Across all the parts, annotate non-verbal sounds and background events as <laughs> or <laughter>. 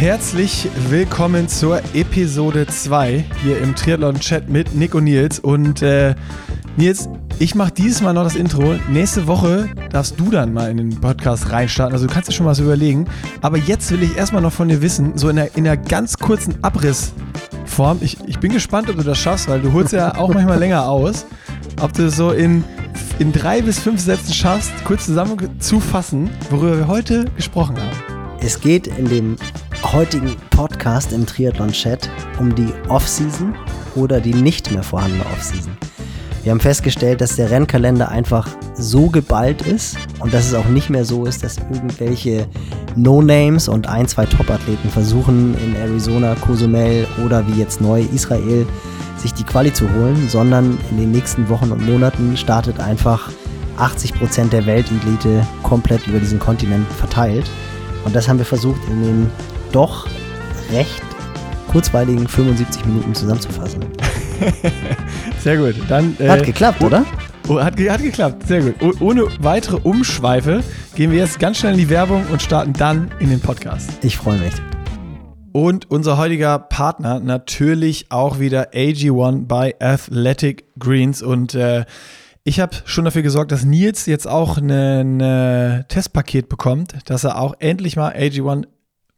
Herzlich willkommen zur Episode 2 hier im Triathlon-Chat mit Nick und Nils. Und äh, Nils, ich mache dieses Mal noch das Intro. Nächste Woche darfst du dann mal in den Podcast reinstarten. Also du kannst dir schon mal so überlegen. Aber jetzt will ich erstmal noch von dir wissen, so in einer, in einer ganz kurzen Abrissform. Ich, ich bin gespannt, ob du das schaffst, weil du holst ja auch manchmal <laughs> länger aus. Ob du so in, in drei bis fünf Sätzen schaffst, kurz zusammenzufassen, worüber wir heute gesprochen haben. Es geht in dem heutigen Podcast im Triathlon-Chat um die Off-Season oder die nicht mehr vorhandene Off-Season. Wir haben festgestellt, dass der Rennkalender einfach so geballt ist und dass es auch nicht mehr so ist, dass irgendwelche No-Names und ein, zwei Top-Athleten versuchen, in Arizona, Cozumel oder wie jetzt neu Israel sich die Quali zu holen, sondern in den nächsten Wochen und Monaten startet einfach 80 Prozent der Weltelite komplett über diesen Kontinent verteilt. Und das haben wir versucht in den doch recht kurzweiligen 75 Minuten zusammenzufassen. <laughs> Sehr gut. Dann, äh, hat geklappt, oder? Oh, hat, hat geklappt, sehr gut. Oh, ohne weitere Umschweife gehen wir jetzt ganz schnell in die Werbung und starten dann in den Podcast. Ich freue mich. Und unser heutiger Partner natürlich auch wieder AG1 bei Athletic Greens. Und äh, ich habe schon dafür gesorgt, dass Nils jetzt auch ein Testpaket bekommt, dass er auch endlich mal AG1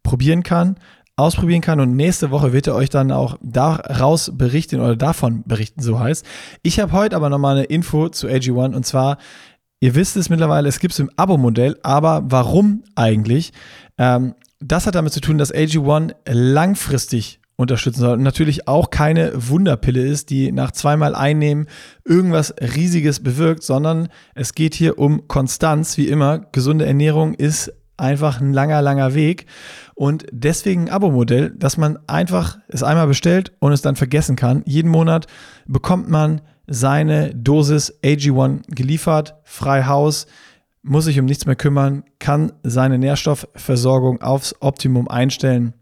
probieren kann, ausprobieren kann und nächste Woche wird er euch dann auch daraus berichten oder davon berichten, so heißt. Ich habe heute aber nochmal eine Info zu AG1 und zwar, ihr wisst es mittlerweile, es gibt es im Abo-Modell, aber warum eigentlich? Ähm, das hat damit zu tun, dass AG1 langfristig unterstützen soll und natürlich auch keine Wunderpille ist, die nach zweimal einnehmen irgendwas Riesiges bewirkt, sondern es geht hier um Konstanz, wie immer. Gesunde Ernährung ist einfach ein langer, langer Weg. Und deswegen ein Abo-Modell, dass man einfach es einmal bestellt und es dann vergessen kann. Jeden Monat bekommt man seine Dosis AG1 geliefert, frei Haus, muss sich um nichts mehr kümmern, kann seine Nährstoffversorgung aufs Optimum einstellen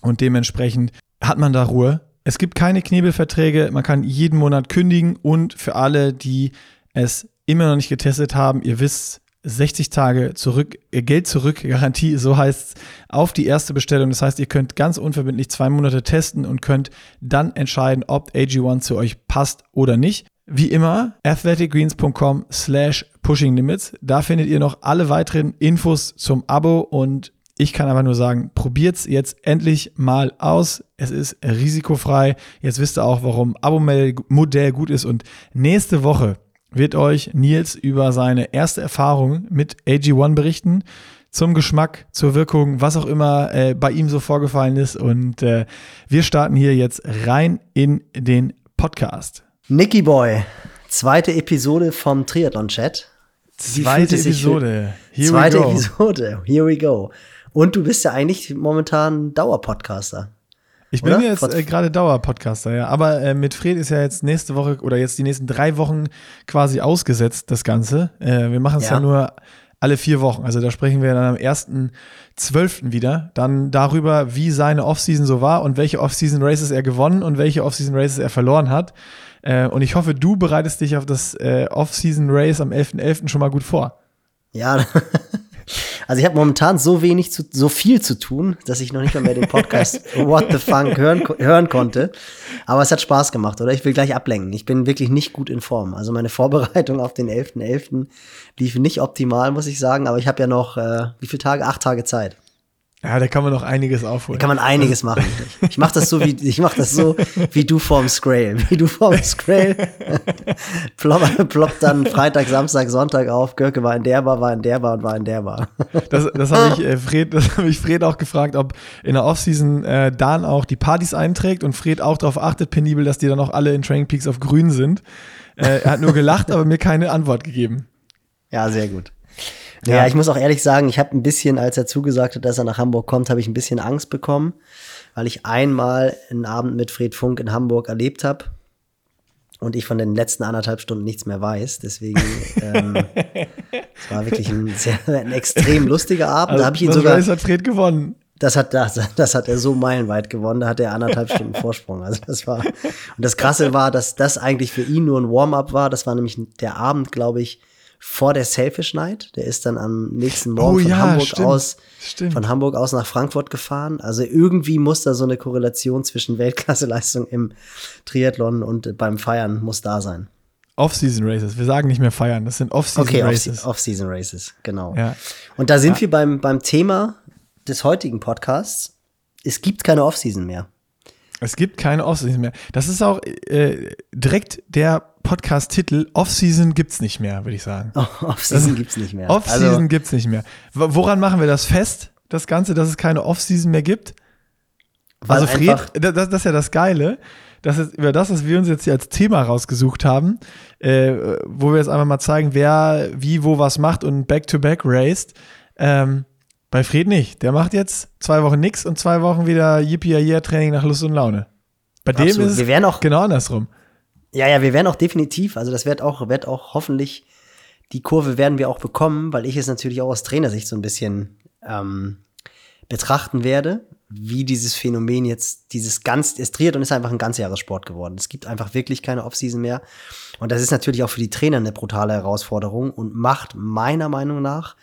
und dementsprechend hat man da Ruhe. Es gibt keine Knebelverträge, man kann jeden Monat kündigen und für alle, die es immer noch nicht getestet haben, ihr wisst, 60 Tage zurück, äh, Geld zurück, <laughs> Garantie, so heißt es, auf die erste Bestellung. Das heißt, ihr könnt ganz unverbindlich zwei Monate testen und könnt dann entscheiden, ob AG1 zu euch passt oder nicht. Wie immer, athleticgreens.com slash pushinglimits. Da findet ihr noch alle weiteren Infos zum Abo und ich kann aber nur sagen, probiert's jetzt endlich mal aus. Es ist risikofrei. Jetzt wisst ihr auch, warum Abo-Modell gut ist und nächste Woche wird euch Nils über seine erste Erfahrung mit AG1 berichten. Zum Geschmack, zur Wirkung, was auch immer äh, bei ihm so vorgefallen ist. Und äh, wir starten hier jetzt rein in den Podcast. Nicky Boy, zweite Episode vom Triathlon-Chat. Zweite Episode. Here zweite Episode. Here we go. Und du bist ja eigentlich momentan Dauerpodcaster. Ich bin oder? jetzt äh, gerade Dauerpodcaster, ja. Aber äh, mit Fred ist ja jetzt nächste Woche oder jetzt die nächsten drei Wochen quasi ausgesetzt, das Ganze. Äh, wir machen es ja. ja. nur alle vier Wochen. Also da sprechen wir dann am 1.12. wieder. Dann darüber, wie seine Offseason so war und welche Offseason Races er gewonnen und welche Offseason Races er verloren hat. Äh, und ich hoffe, du bereitest dich auf das äh, Offseason Race am 11.11. .11. schon mal gut vor. Ja, <laughs> Also ich habe momentan so wenig, zu, so viel zu tun, dass ich noch nicht mal mehr den Podcast <laughs> What the Funk hören, hören konnte. Aber es hat Spaß gemacht, oder? Ich will gleich ablenken. Ich bin wirklich nicht gut in Form. Also meine Vorbereitung auf den 11.11. .11. lief nicht optimal, muss ich sagen. Aber ich habe ja noch, äh, wie viele Tage? Acht Tage Zeit. Ja, da kann man noch einiges aufholen. Da kann man einiges machen. <laughs> Ich mache das so wie ich mach das so wie du vorm Scrail, wie du vorm Scrail <laughs> plopp, ploppt dann Freitag, Samstag, Sonntag auf. Görke war in der Bar, war in der Bar und war in der Bar. Das, das habe <laughs> ich äh, Fred, das habe ich Fred auch gefragt, ob in der Offseason äh, Dan auch die Partys einträgt und Fred auch darauf achtet penibel, dass die dann auch alle in Training Peaks auf Grün sind. Äh, er hat nur gelacht, aber mir keine Antwort gegeben. Ja, sehr gut. Ja. ja, ich muss auch ehrlich sagen, ich habe ein bisschen, als er zugesagt hat, dass er nach Hamburg kommt, habe ich ein bisschen Angst bekommen, weil ich einmal einen Abend mit Fred Funk in Hamburg erlebt habe und ich von den letzten anderthalb Stunden nichts mehr weiß. Deswegen, ähm, <laughs> es war wirklich ein, sehr, ein extrem lustiger Abend. Also, da habe ich ihn sogar. Weiß, hat Fred gewonnen. Das hat, das, das hat er so meilenweit gewonnen, da hat er anderthalb <laughs> Stunden Vorsprung. Also das war, und das Krasse war, dass das eigentlich für ihn nur ein Warm-up war. Das war nämlich der Abend, glaube ich, vor der Selfish Night. Der ist dann am nächsten Morgen Oh von ja, Hamburg stimmt. aus Stimmt. von Hamburg aus nach Frankfurt gefahren. Also irgendwie muss da so eine Korrelation zwischen Weltklasseleistung im Triathlon und beim Feiern muss da sein. Off-Season Races. Wir sagen nicht mehr feiern, das sind Off-Season Okay, Races. Off- Off-Season Races, genau. ja. Und da sind wir beim, beim Thema des heutigen Podcasts. Es gibt keine Off-Season mehr. Es gibt keine Off-Season mehr. Das ist auch äh, direkt der Podcast-Titel. Off-Season gibt's nicht mehr, würde ich sagen. Off-Season gibt's nicht mehr. Off-Season Also, gibt's nicht mehr. Woran machen wir das fest, das Ganze, dass es keine Off-Season mehr gibt? also Fred, das, das ist ja das Geile, dass es, über das, was wir uns jetzt hier als Thema rausgesucht haben, äh, wo wir jetzt einfach mal zeigen, wer wie wo was macht und Back-to-Back raced. Ähm, bei Fred nicht. Der macht jetzt zwei Wochen nix und zwei Wochen wieder Yippie-Training nach Lust und Laune. Bei dem Absolut. ist Wir werden auch- genau andersrum. ja, ja, wir werden auch definitiv, also das wird auch, wird auch hoffentlich, die Kurve werden wir auch bekommen, weil ich es natürlich auch aus Trainersicht so ein bisschen ähm, betrachten werde, wie dieses Phänomen jetzt, dieses ganz, es Triathlon ist einfach ein Ganzjahressport geworden. Es gibt einfach wirklich keine Offseason mehr. Und das ist natürlich auch für die Trainer eine brutale Herausforderung und macht meiner Meinung nach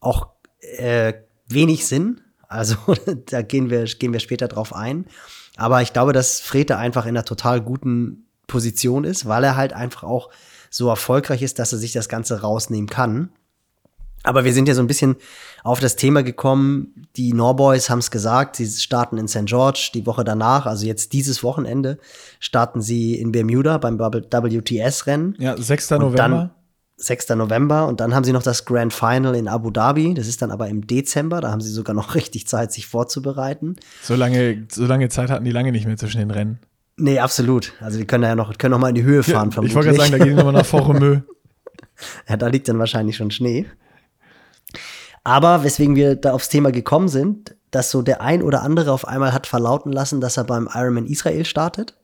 auch äh, wenig Sinn. Also <laughs> da gehen wir, gehen wir später drauf ein. Aber ich glaube, dass Frete einfach in einer total guten Position ist, weil er halt einfach auch so erfolgreich ist, dass er sich das Ganze rausnehmen kann. Aber wir sind ja so ein bisschen auf das Thema gekommen. Die Norboys haben es gesagt, sie starten in St. George die Woche danach, also jetzt dieses Wochenende, starten sie in Bermuda beim WTS-Rennen. Ja, 6. Und November. Dann 6. November und dann haben sie noch das Grand Final in Abu Dhabi. Das ist dann aber im Dezember. Da haben sie sogar noch <laughs> richtig Zeit, sich vorzubereiten. so, lange, so lange Zeit hatten die lange nicht mehr zwischen den Rennen. Nee, absolut. Also die können ja noch, können noch mal in die Höhe fahren, ich wollte gerade sagen, da gehen die nochmal nach Foremö. <laughs> Ja, da liegt dann wahrscheinlich schon Schnee. Aber weswegen wir da aufs Thema gekommen sind, dass so der ein oder andere auf einmal hat verlauten lassen, dass er beim Ironman Israel startet,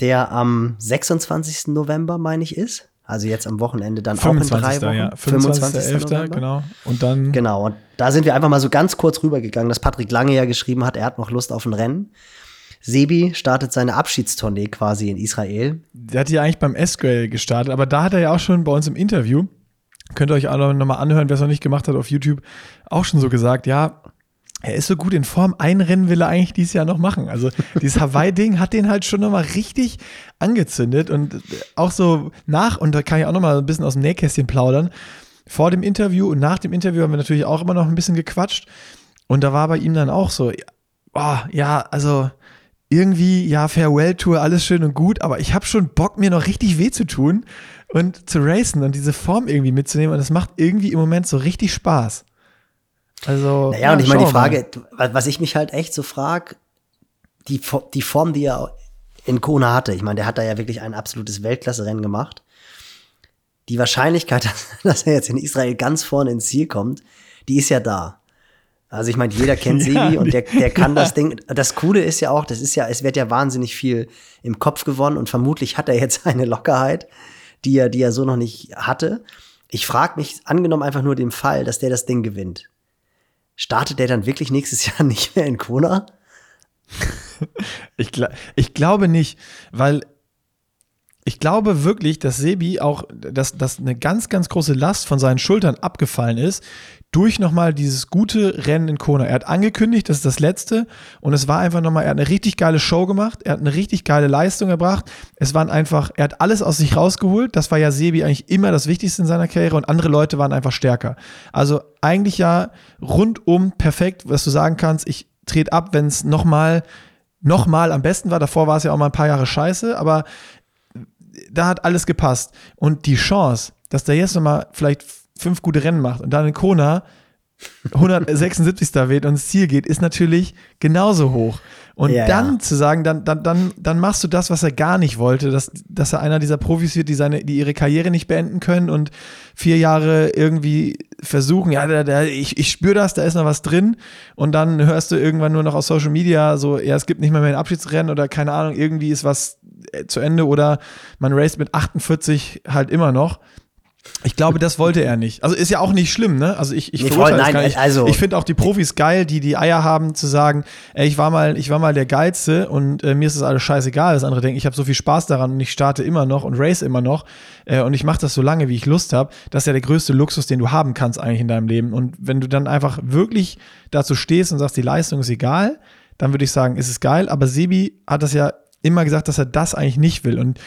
der am 26. November, meine ich, ist. Also jetzt am Wochenende dann auch in drei 25. Wochen. ja. 25.11. November. genau. Und dann Genau, und da sind wir einfach mal so ganz kurz rübergegangen, dass Patrick Lange ja geschrieben hat, er hat noch Lust auf ein Rennen. Sebi startet seine Abschiedstournee quasi in Israel. Der hat ja eigentlich beim S-Grail gestartet, aber da hat er ja auch schon bei uns im Interview, könnt ihr euch auch nochmal anhören, wer es noch nicht gemacht hat auf YouTube, auch schon so gesagt, ja, er ist so gut in Form, ein Rennen will er eigentlich dieses Jahr noch machen. Also dieses Hawaii-Ding hat den halt schon nochmal richtig angezündet und auch so nach, und da kann ich auch nochmal ein bisschen aus dem Nähkästchen plaudern, vor dem Interview und nach dem Interview haben wir natürlich auch immer noch ein bisschen gequatscht und da war bei ihm dann auch so, oh, ja, also irgendwie, ja, Farewell-Tour, alles schön und gut, aber ich habe schon Bock, mir noch richtig weh zu tun und zu racen und diese Form irgendwie mitzunehmen. Und das macht irgendwie im Moment so richtig Spaß. Also. Naja, und ich meine, die wir mal. Frage, was ich mich halt echt so frage, die, die Form, die er in Kona hatte, ich meine, der hat da ja wirklich ein absolutes Weltklasse-Rennen gemacht. Die Wahrscheinlichkeit, <laughs> dass, er jetzt in Israel ganz vorne ins Ziel kommt, die ist ja da. Also ich meine, jeder kennt <laughs> Ja, Sebi und die- der, der kann <laughs> ja. das Ding. Das Coole ist ja auch, das ist ja, es wird ja wahnsinnig viel im Kopf gewonnen und vermutlich hat er jetzt eine Lockerheit, die er, die er so noch nicht hatte. Ich frage mich, angenommen einfach nur den Fall, dass der das Ding gewinnt. Startet der dann wirklich nächstes Jahr <laughs> nicht mehr in Kona? Ich, gla- ich glaube nicht, weil ich glaube wirklich, dass Sebi auch, dass, dass eine ganz, ganz große Last von seinen Schultern abgefallen ist, durch nochmal dieses gute Rennen in Kona. Er hat angekündigt, das ist das letzte und es war einfach nochmal, er hat eine richtig geile Show gemacht, er hat eine richtig geile Leistung erbracht. Es waren einfach, er hat alles aus sich rausgeholt. Das war ja Sebi eigentlich immer das Wichtigste in seiner Karriere und andere Leute waren einfach stärker. Also eigentlich ja rundum perfekt, was du sagen kannst, ich trete ab, wenn es nochmal nochmal am besten war. Davor war es ja auch mal ein paar Jahre scheiße, aber da hat alles gepasst. Und die Chance, dass der jetzt nochmal vielleicht fünf gute Rennen macht und dann in Kona 176. wird und ins Ziel geht, ist natürlich genauso hoch. Und Ja, dann ja. zu sagen, dann, dann, dann, dann machst du das, was er gar nicht wollte, dass, dass er einer dieser Profis wird, die, seine, die ihre Karriere nicht beenden können und vier Jahre irgendwie versuchen, ja, da, da, ich, ich spüre das, da ist noch was drin. Und dann hörst du irgendwann nur noch aus Social Media so, ja, es gibt nicht mehr, mehr ein Abschiedsrennen oder keine Ahnung, irgendwie ist was zu Ende oder man raced mit 48 halt immer noch. Ich glaube, das wollte er nicht. Also ist ja auch nicht schlimm, ne? Also ich, ich Nee, voll, das nein, gar nicht. also- ich finde auch die Profis geil, die die Eier haben zu sagen, ey, ich war mal, ich war mal der geilste und äh, mir ist das alles scheißegal. Das andere denken, ich habe so viel Spaß daran und ich starte immer noch und race immer noch äh, und ich mache das so lange, wie ich Lust habe. Das ist ja der größte Luxus, den du haben kannst eigentlich in deinem Leben. Und wenn du dann einfach wirklich dazu stehst und sagst, die Leistung ist egal, dann würde ich sagen, ist es geil. Aber Sebi hat das ja immer gesagt, dass er das eigentlich nicht will. Und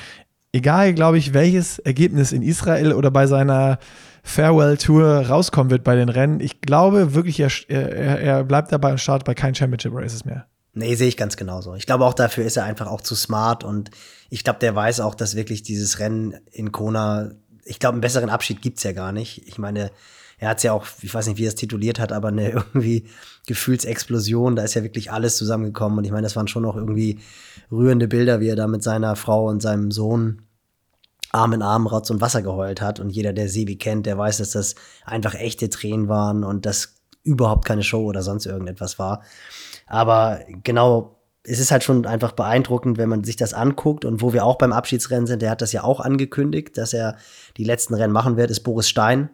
egal, glaube ich, welches Ergebnis in Israel oder bei seiner Farewell-Tour rauskommen wird bei den Rennen, ich glaube wirklich, er, er, er bleibt dabei und startet bei keinen Championship Races mehr. Nee, sehe ich ganz genauso. Ich glaube auch dafür ist er einfach auch zu smart und ich glaube, der weiß auch, dass wirklich dieses Rennen in Kona, ich glaube, einen besseren Abschied gibt's ja gar nicht. Ich meine, er hat's ja auch, ich weiß nicht, wie er es tituliert hat, aber eine <laughs> irgendwie Gefühlsexplosion, da ist ja wirklich alles zusammengekommen. Und ich meine, das waren schon noch irgendwie rührende Bilder, wie er da mit seiner Frau und seinem Sohn Arm in Arm Rotz und Wasser geheult hat. Und jeder, der Sebi kennt, der weiß, dass das einfach echte Tränen waren und das überhaupt keine Show oder sonst irgendetwas war. Aber genau, es ist halt schon einfach beeindruckend, wenn man sich das anguckt. Und wo wir auch beim Abschiedsrennen sind, der hat das ja auch angekündigt, dass er die letzten Rennen machen wird, ist Boris Stein,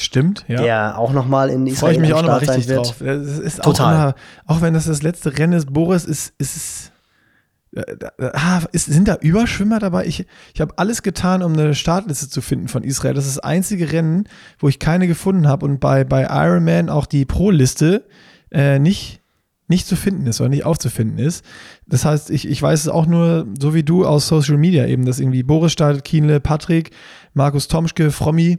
Stimmt, ja. der auch noch mal in Freue Israel ich mich auch nochmal richtig drauf. Das ist Total. Auch, immer, auch wenn das das letzte Rennen ist, Boris, ist, ist es. äh, Ah, ist, sind da Überschwimmer dabei? Ich, ich habe alles getan, um eine Startliste zu finden von Israel. Das ist das einzige Rennen, wo ich keine gefunden habe und bei, bei Ironman auch die Pro-Liste äh, nicht, nicht zu finden ist oder nicht aufzufinden ist. Das heißt, ich, ich weiß es auch nur, so wie du aus Social Media eben, dass irgendwie Boris startet, Kienle, Patrick, Markus Tomschke, Frommi,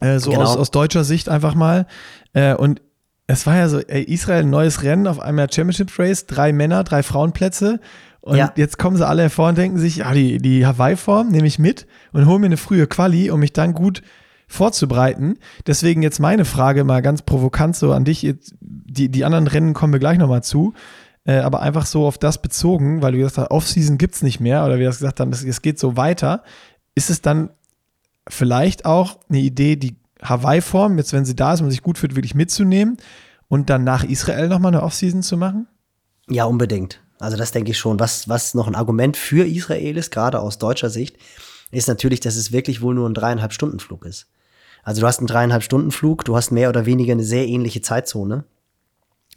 äh, so Genau. aus, aus deutscher Sicht einfach mal. Äh, und es war ja so, ey, Israel, ein neues Rennen auf einmal Championship Race, drei Männer, drei Frauenplätze. Und Ja. jetzt kommen sie alle hervor und denken sich, ja, die, die Hawaii-Form nehme ich mit und hole mir eine frühe Quali, um mich dann gut vorzubereiten. Deswegen jetzt meine Frage mal ganz provokant so an dich. Jetzt, die, die anderen Rennen kommen wir gleich nochmal zu. Äh, aber einfach so auf das bezogen, weil du gesagt hast, Off-Season gibt's nicht mehr oder wir das gesagt haben, es, es geht so weiter. Ist es dann vielleicht auch eine Idee, die Hawaii-Form, jetzt wenn sie da ist, man sich gut fühlt, wirklich mitzunehmen und dann nach Israel nochmal eine Off-Season zu machen? Ja, unbedingt. Also das denke ich schon. Was, was noch ein Argument für Israel ist, gerade aus deutscher Sicht, ist natürlich, dass es wirklich wohl nur ein dreieinhalb Stunden Flug ist. Also du hast einen dreieinhalb Stunden Flug, du hast mehr oder weniger eine sehr ähnliche Zeitzone.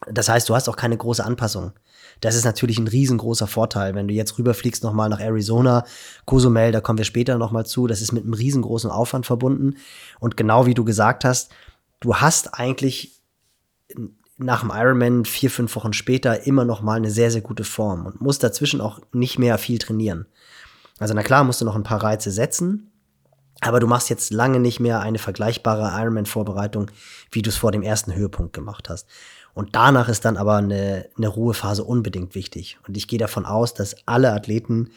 Das heißt, du hast auch keine große Anpassung. Das ist natürlich ein riesengroßer Vorteil, wenn du jetzt rüberfliegst nochmal nach Arizona, Cozumel, da kommen wir später nochmal zu, das ist mit einem riesengroßen Aufwand verbunden. Und genau wie du gesagt hast, du hast eigentlich nach dem Ironman vier, fünf Wochen später immer noch mal eine sehr, sehr gute Form und musst dazwischen auch nicht mehr viel trainieren. Also na klar, musst du noch ein paar Reize setzen, aber du machst jetzt lange nicht mehr eine vergleichbare Ironman-Vorbereitung, wie du es vor dem ersten Höhepunkt gemacht hast. Und danach ist dann aber eine, eine Ruhephase unbedingt wichtig. Und ich gehe davon aus, dass alle Athleten,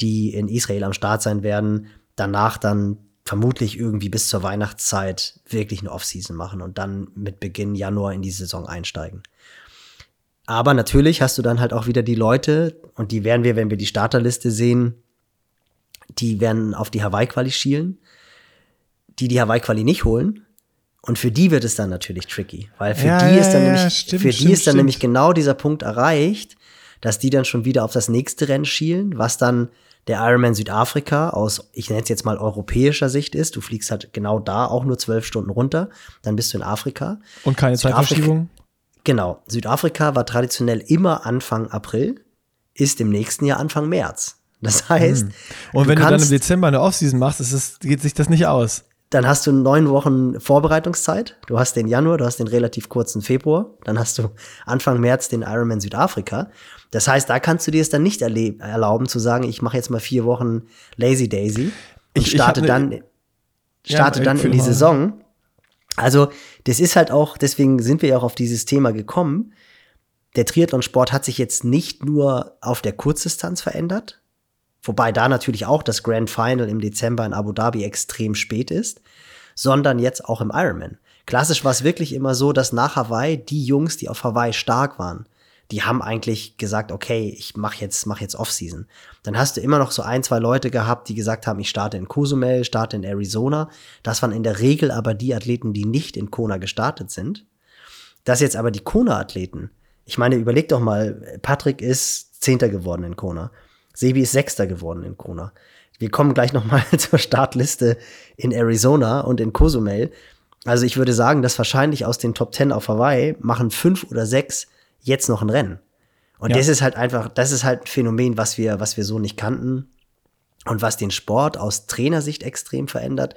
die in Israel am Start sein werden, danach dann vermutlich irgendwie bis zur Weihnachtszeit wirklich eine Offseason machen und dann mit Beginn Januar in die Saison einsteigen. Aber natürlich hast du dann halt auch wieder die Leute, und die werden wir, wenn wir die Starterliste sehen, die werden auf die Hawaii-Quali schielen, die die Hawaii-Quali nicht holen. Und für die wird es dann natürlich tricky, weil für Ja, die ja, ist dann ja, nämlich, stimmt, für die stimmt, ist dann stimmt. nämlich genau dieser Punkt erreicht, dass die dann schon wieder auf das nächste Rennen schielen, was dann der Ironman Südafrika aus, ich nenne es jetzt mal europäischer Sicht ist. Du fliegst halt genau da auch nur zwölf Stunden runter, dann bist du in Afrika. Und keine Südafrika- Zeitverschiebung? Genau, Südafrika war traditionell immer Anfang April, ist im nächsten Jahr Anfang März. Das heißt, Hm. Und wenn du, dann im kannst- Dezember eine Offseason machst, es, geht sich das nicht aus. Dann hast du neun Wochen Vorbereitungszeit. Du hast den Januar, du hast den relativ kurzen Februar, dann hast du Anfang März den Ironman Südafrika. Das heißt, da kannst du dir es dann nicht erlauben zu sagen, ich mache jetzt mal vier Wochen Lazy Daisy und Ich- ich starte ne- dann, starte Ja, dann erzähl in die. Saison. Also, das ist halt auch, deswegen sind wir ja auch auf dieses Thema gekommen. Der Triathlonsport hat sich jetzt nicht nur auf der Kurzdistanz verändert, wobei da natürlich auch das Grand Final im Dezember in Abu Dhabi extrem spät ist, sondern jetzt auch im Ironman. Klassisch war es wirklich immer so, dass nach Hawaii die Jungs, die auf Hawaii stark waren, die haben eigentlich gesagt, okay, ich mach jetzt, mach jetzt Offseason. Dann hast du immer noch so ein, zwei Leute gehabt, die gesagt haben, ich starte in Cozumel, starte in Arizona. Das waren in der Regel aber die Athleten, die nicht in Kona gestartet sind. Dass jetzt aber die Kona-Athleten, ich meine, überleg doch mal, Patrick ist Zehnter geworden in Kona. Sebi ist Sechster geworden in Kona. Wir kommen gleich nochmal <laughs> zur Startliste in Arizona und in Cozumel. Also ich würde sagen, dass wahrscheinlich aus den Top 10 auf Hawaii machen fünf oder sechs jetzt noch ein Rennen. Und ja. das ist halt einfach, das ist halt ein Phänomen, was wir, was wir so nicht kannten und was den Sport aus Trainersicht extrem verändert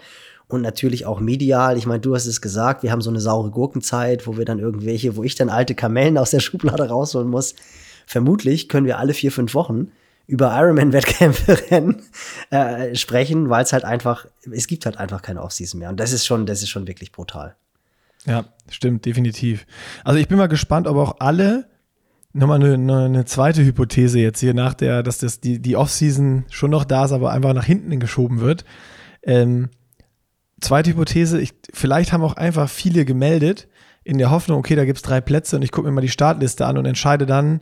und natürlich auch medial. Ich meine, du hast es gesagt, wir haben so eine saure Gurkenzeit, wo wir dann irgendwelche, wo ich dann alte Kamellen aus der <laughs> Schublade rausholen muss. Vermutlich können wir alle vier, fünf Wochen über Ironman-Wettkämpfe <laughs> rennen, äh, sprechen, weil es halt einfach, es gibt halt einfach keine Offseason mehr. Und das ist schon, das ist schon wirklich brutal. Ja, stimmt, definitiv. Also ich bin mal gespannt, ob auch alle nochmal eine, eine zweite Hypothese jetzt hier nach der, dass das die, die Offseason schon noch da ist, aber einfach nach hinten geschoben wird. Ähm, zweite Hypothese, ich, vielleicht haben auch einfach viele gemeldet in der Hoffnung, okay, da gibt es drei Plätze und ich gucke mir mal die Startliste an und entscheide dann,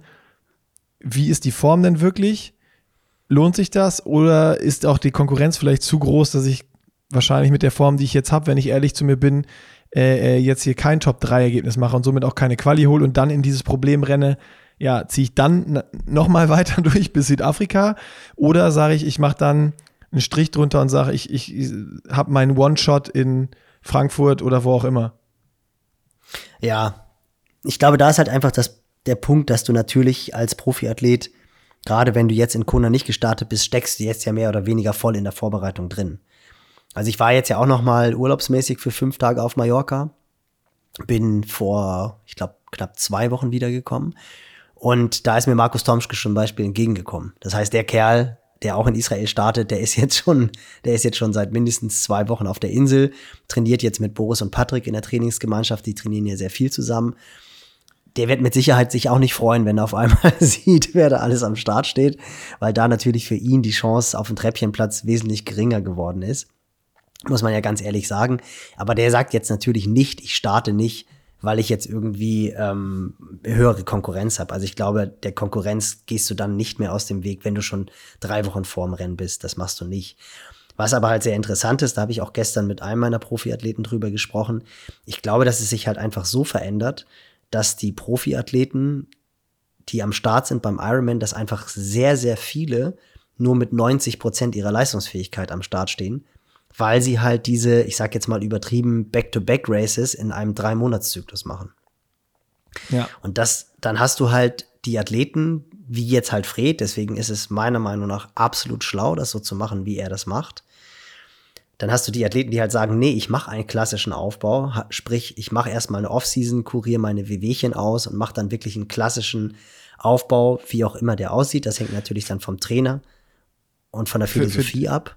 wie ist die Form denn wirklich? Lohnt sich das oder ist auch die Konkurrenz vielleicht zu groß, dass ich wahrscheinlich mit der Form, die ich jetzt habe, wenn ich ehrlich zu mir bin, äh, äh jetzt hier kein Top-3-Ergebnis mache und somit auch keine Quali hole und dann in dieses Problem renne, ja, ziehe ich dann nochmal <laughs> weiter durch bis Südafrika oder sage ich, ich mache dann einen Strich drunter und sage, ich, ich, ich habe meinen One-Shot in Frankfurt oder wo auch immer. Ja, ich glaube, da ist halt einfach das, der Punkt, dass du natürlich als Profiathlet, gerade wenn du jetzt in Kona nicht gestartet bist, steckst du jetzt ja mehr oder weniger voll in der Vorbereitung drin. Also ich war jetzt ja auch noch mal urlaubsmäßig für fünf Tage auf Mallorca, bin vor, ich glaube, knapp zwei Wochen wiedergekommen und da ist mir Markus Tomschke zum Beispiel entgegengekommen. Das heißt, der Kerl, der auch in Israel startet, der ist jetzt schon, der ist jetzt schon seit mindestens zwei Wochen auf der Insel, trainiert jetzt mit Boris und Patrick in der Trainingsgemeinschaft, die trainieren ja sehr viel zusammen. Der wird mit Sicherheit sich auch nicht freuen, wenn er auf einmal <laughs> sieht, wer da alles am Start steht, weil da natürlich für ihn die Chance auf den Treppchenplatz wesentlich geringer geworden ist. Muss man ja ganz ehrlich sagen. Aber der sagt jetzt natürlich nicht, ich starte nicht, weil ich jetzt irgendwie ähm, höhere Konkurrenz habe. Also ich glaube, der Konkurrenz gehst du dann nicht mehr aus dem Weg, wenn du schon drei Wochen vorm Rennen bist. Das machst du nicht. Was aber halt sehr interessant ist, da habe ich auch gestern mit einem meiner Profiathleten drüber gesprochen. Ich glaube, dass es sich halt einfach so verändert, dass die Profiathleten, die am Start sind beim Ironman, dass einfach sehr, sehr viele nur mit 90 Prozent ihrer Leistungsfähigkeit am Start stehen weil sie halt diese, ich sag jetzt mal übertrieben, Back-to-Back-Races in einem Drei-Monats-Zyklus machen. Ja. Und das, dann hast du halt die Athleten, wie jetzt halt Fred, deswegen ist es meiner Meinung nach absolut schlau, das so zu machen, wie er das macht. Dann hast du die Athleten, die halt sagen, nee, ich mache einen klassischen Aufbau, sprich, ich mache erstmal eine Offseason, kuriere meine Wehwehchen aus und mache dann wirklich einen klassischen Aufbau, wie auch immer der aussieht. Das hängt natürlich dann vom Trainer und von der Philosophie für, für, ab.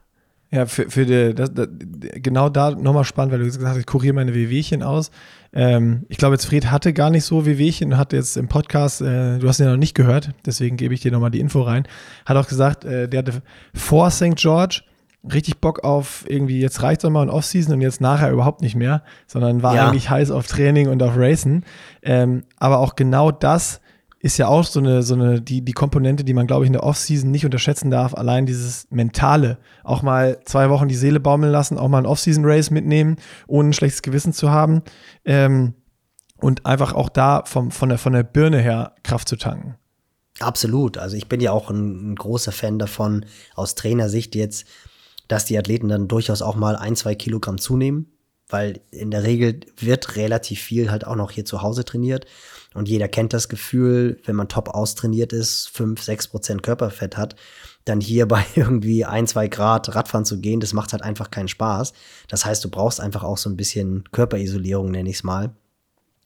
Ja, für, für die, das, das, genau da nochmal spannend, weil du gesagt hast, ich kuriere meine WWchen aus. Ähm, ich glaube, jetzt Fred hatte gar nicht so WWchen, hat jetzt im Podcast, äh, du hast ihn ja noch nicht gehört, deswegen gebe ich dir nochmal die Info rein, hat auch gesagt, äh, der hatte vor St. George richtig Bock auf irgendwie, jetzt reicht es mal und Offseason und jetzt nachher überhaupt nicht mehr, sondern war ja. eigentlich heiß auf Training und auf Racen. Ähm, aber auch genau das ist ja auch so eine, so eine, die, die Komponente, die man, glaube ich, in der Offseason nicht unterschätzen darf. Allein dieses Mentale. Auch mal zwei Wochen die Seele baumeln lassen, auch mal ein Offseason-Race mitnehmen, ohne ein schlechtes Gewissen zu haben. Ähm, und einfach auch da vom, von, der, von der Birne her Kraft zu tanken. Absolut. Also ich bin ja auch ein, ein großer Fan davon, aus Trainersicht jetzt, dass die Athleten dann durchaus auch mal ein, zwei Kilogramm zunehmen. Weil in der Regel wird relativ viel halt auch noch hier zu Hause trainiert. Und jeder kennt das Gefühl, wenn man top austrainiert ist, fünf, sechs Prozent Körperfett hat, dann hier <laughs> bei irgendwie ein, zwei Grad Radfahren zu gehen, das macht halt einfach keinen Spaß. Das heißt, du brauchst einfach auch so ein bisschen Körperisolierung, nenne ich es mal.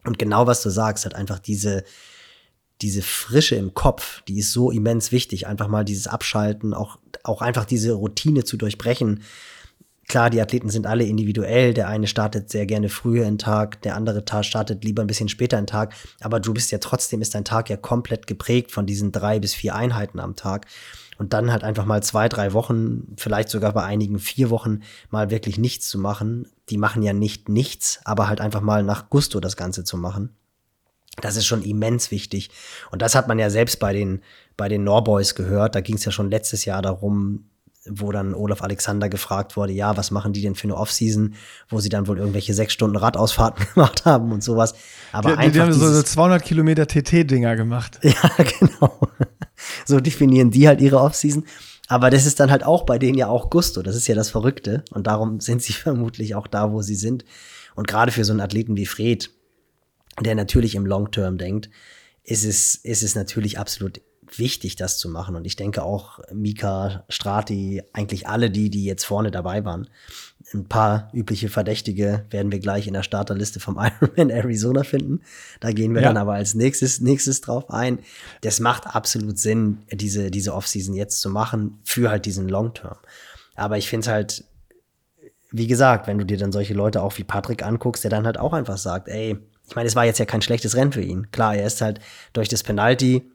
Und genau was du sagst, hat einfach diese, diese Frische im Kopf, die ist so immens wichtig. Einfach mal dieses Abschalten, auch, auch einfach diese Routine zu durchbrechen. Klar, die Athleten sind alle individuell. Der eine startet sehr gerne früher in Tag, der andere startet lieber ein bisschen später in Tag. Aber du bist ja trotzdem, ist dein Tag ja komplett geprägt von diesen drei bis vier Einheiten am Tag. Und dann halt einfach mal zwei, drei Wochen, vielleicht sogar bei einigen vier Wochen mal wirklich nichts zu machen. Die machen ja nicht nichts, aber halt einfach mal nach Gusto das Ganze zu machen. Das ist schon immens wichtig. Und das hat man ja selbst bei den, bei den Norboys gehört. Da ging es ja schon letztes Jahr darum, wo dann Olaf Alexander gefragt wurde, ja, was machen die denn für eine Offseason, wo sie dann wohl irgendwelche sechs Stunden Radausfahrten <laughs> gemacht haben und sowas. Aber die, einfach die haben so 200 Kilometer TT-Dinger gemacht. <laughs> Ja, genau. So definieren die halt ihre Offseason. Aber das ist dann halt auch bei denen ja auch Gusto. Das ist ja das Verrückte. Und darum sind sie <laughs> vermutlich auch da, wo sie sind. Und gerade für so einen Athleten wie Fred, der natürlich im Long Term denkt, ist es, ist es natürlich absolut wichtig, das zu machen. Und ich denke auch Mika, Strati, eigentlich alle die, die jetzt vorne dabei waren. Ein paar übliche Verdächtige werden wir gleich in der Starterliste vom <laughs> Ironman Arizona finden. Da gehen wir ja. dann aber als nächstes, nächstes drauf ein. Das macht absolut Sinn, diese, diese Offseason jetzt zu machen für halt diesen Long Term. Aber ich finde es halt, wie gesagt, wenn du dir dann solche Leute auch wie Patrick anguckst, der dann halt auch einfach sagt, ey, ich meine, es war jetzt ja kein schlechtes Rennen für ihn. Klar, er ist halt durch das Penalty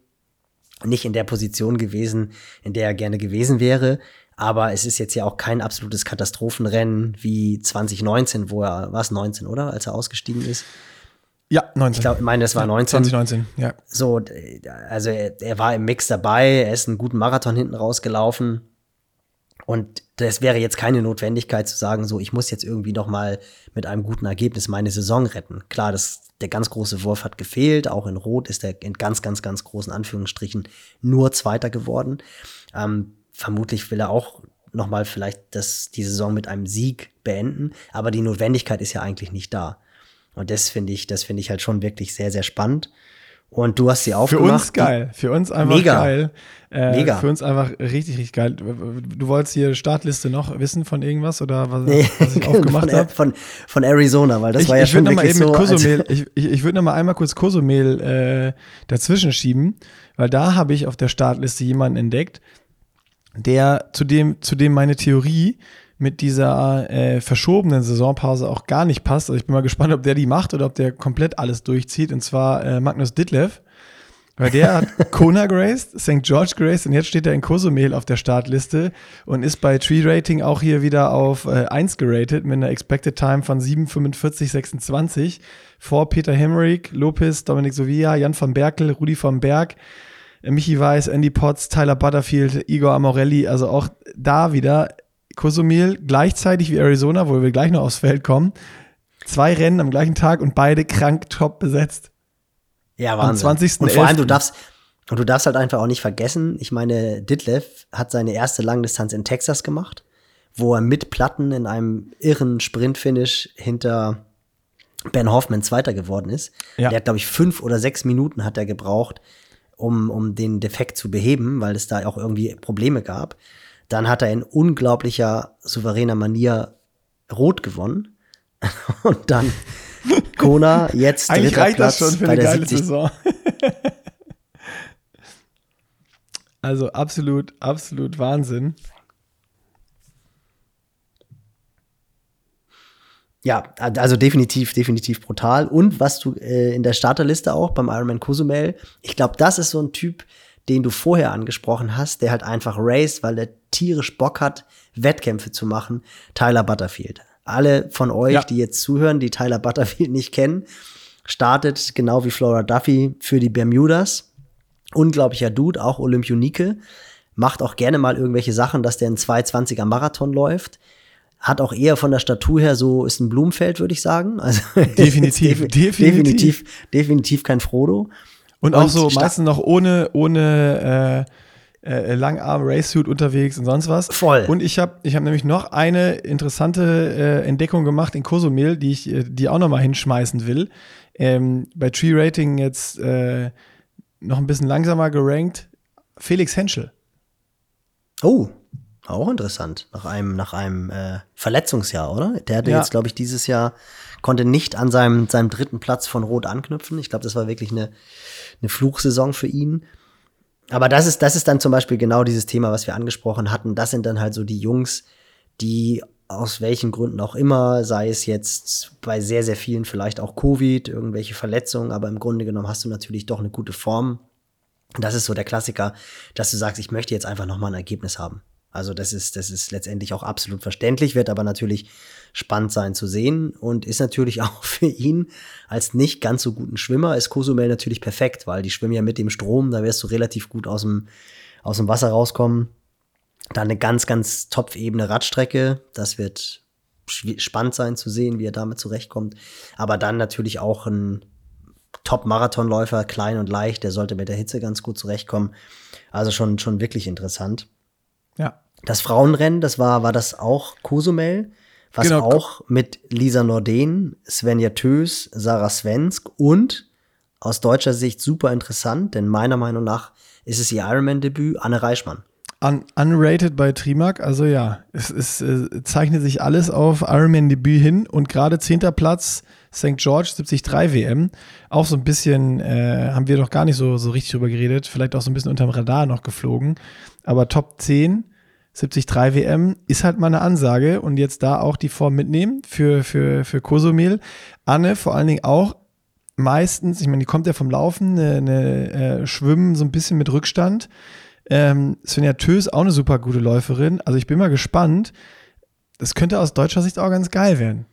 nicht in der Position gewesen, in der er gerne gewesen wäre. Aber es ist jetzt ja auch kein absolutes Katastrophenrennen wie 2019, wo er, war es 19, oder? Als er ausgestiegen ist. Ja, 19. Ich glaube, meine, es war 19. 2019, ja. So, also er, er, war im Mix dabei, er ist einen guten Marathon hinten rausgelaufen. Und das wäre jetzt keine Notwendigkeit zu sagen, so, ich muss jetzt irgendwie noch mal mit einem guten Ergebnis meine Saison retten. Klar, das, der ganz große Wurf hat gefehlt. Auch in Rot ist er in ganz, ganz, ganz großen Anführungsstrichen nur Zweiter geworden. Ähm, vermutlich will er auch noch mal vielleicht das, die Saison mit einem Sieg beenden. Aber die Notwendigkeit ist ja eigentlich nicht da. Und das finde ich, das finde ich halt schon wirklich sehr, sehr spannend. Und du hast sie aufgemacht. Für uns geil. Für uns einfach Mega. geil. Äh, Mega. Für uns einfach richtig, richtig geil. Du wolltest hier Startliste noch wissen von irgendwas oder was, nee, was ich <laughs> aufgemacht habe? Von, von, Arizona, weil das ich, war ja ich schon noch mal eben so. Kosumel, ich ich, ich würde noch mal einmal kurz Kosumel äh, dazwischen schieben, weil da habe ich auf der Startliste jemanden entdeckt, der zu dem, zu dem meine Theorie mit dieser äh, verschobenen Saisonpause auch gar nicht passt. Also ich bin mal gespannt, ob der die macht oder ob der komplett alles durchzieht. Und zwar äh, Magnus Ditlev. Weil der hat <laughs> Kona geraced, St. George geraced und jetzt steht er in Cozumel auf der Startliste und ist bei Tree Rating auch hier wieder auf äh, 1 geratet mit einer Expected Time von 7,45,26 vor Peter Hemmerich, Lopez, Dominik Sovia, Jan van Berkel, Rudi van Berg, äh, Michi Weiß, Andy Potts, Tyler Butterfield, Igor Amorelli. Also auch da wieder Cozumel gleichzeitig wie Arizona, wo wir gleich noch aufs Feld kommen. Zwei Rennen am gleichen Tag und beide krank top besetzt. Ja, Wahnsinn. Am 20. Und vor allem, du darfst, und du darfst halt einfach auch nicht vergessen, ich meine, Ditlev hat seine erste Langdistanz in Texas gemacht, wo er mit Platten in einem irren Sprintfinish hinter Ben Hoffman Zweiter geworden ist. Ja. Der hat, glaube ich, fünf oder sechs Minuten hat er gebraucht, um, um den Defekt zu beheben, weil es da auch irgendwie Probleme gab. Dann hat er in unglaublicher, souveräner Manier rot gewonnen. <laughs> Und dann Kona, jetzt dritter reicht Platz das schon für bei eine der geile 70. Saison. <laughs> also absolut, absolut Wahnsinn. Ja, also definitiv, definitiv brutal. Und was du äh, in der Starterliste auch beim Ironman Cozumel, ich glaube, das ist so ein Typ, den du vorher angesprochen hast, der halt einfach raced, weil er tierisch Bock hat, Wettkämpfe zu machen. Tyler Butterfield. Alle von euch, Ja. die jetzt zuhören, die Tyler Butterfield nicht kennen, startet genau wie Flora Duffy für die Bermudas. Unglaublicher Dude, auch Olympionike. Macht auch gerne mal irgendwelche Sachen, dass der einen 220er Marathon läuft. Hat auch eher von der Statur her so, ist ein Blumenfeld, würde ich sagen. Also <laughs> Definitiv, <laughs> definitiv. definitiv, definitiv kein Frodo. Und auch so meistens noch ohne, ohne äh, äh, Langarm Racesuit unterwegs und sonst was. Voll. Und ich habe ich hab nämlich noch eine interessante äh, Entdeckung gemacht in Cozumel, die ich äh, die auch noch mal hinschmeißen will. Ähm, bei Tree Rating jetzt äh, noch ein bisschen langsamer gerankt. Felix Henschel. Oh, auch interessant. Nach einem, nach einem äh, Verletzungsjahr, oder? Der hatte Ja. jetzt, glaube ich, dieses Jahr, konnte nicht an seinem, seinem dritten Platz von Rot anknüpfen. Ich glaube, das war wirklich eine, eine Fluchsaison für ihn. Aber das ist, das ist dann zum Beispiel genau dieses Thema, was wir angesprochen hatten. Das sind dann halt so die Jungs, die aus welchen Gründen auch immer, sei es jetzt bei sehr, sehr vielen vielleicht auch Covid, irgendwelche Verletzungen, aber im Grunde genommen hast du natürlich doch eine gute Form. Das ist so der Klassiker, dass du sagst, ich möchte jetzt einfach nochmal ein Ergebnis haben. Also das ist, das ist letztendlich auch absolut verständlich, wird aber natürlich spannend sein zu sehen und ist natürlich <laughs> auch für ihn als nicht ganz so guten Schwimmer ist Cozumel natürlich perfekt, weil die schwimmen ja mit dem Strom, da wirst du relativ gut aus dem, aus dem Wasser rauskommen. Dann eine ganz, ganz top-ebene Radstrecke, das wird spannend sein zu sehen, wie er damit zurechtkommt. Aber dann natürlich auch ein Top-Marathonläufer, klein und leicht, der sollte mit der Hitze ganz gut zurechtkommen. Also schon, schon wirklich interessant. Ja. Das Frauenrennen, das war, war das auch Cozumel, was Genau. auch mit Lisa Norden, Svenja Tös, Sarah Svensk und aus deutscher Sicht super interessant, denn meiner Meinung nach ist es ihr Ironman-Debüt, Anne Reichmann. Un unrated bei Trimark, also ja, es, es äh, zeichnet sich alles auf Ironman-Debüt hin und gerade 10. Platz St. George 73 WM. Auch so ein bisschen, äh, haben wir noch gar nicht so, so richtig drüber geredet, vielleicht auch so ein bisschen unterm Radar noch geflogen. Aber Top 10, 73 WM ist halt mal eine Ansage und jetzt da auch die Form mitnehmen für, für, für Kosumel. Anne vor allen Dingen auch meistens, ich meine, die kommt ja vom Laufen, eine, eine äh, Schwimmen so ein bisschen mit Rückstand. Ähm, Svenja Tös auch eine super gute Läuferin. Also ich bin mal gespannt. Das könnte aus deutscher Sicht auch ganz geil werden.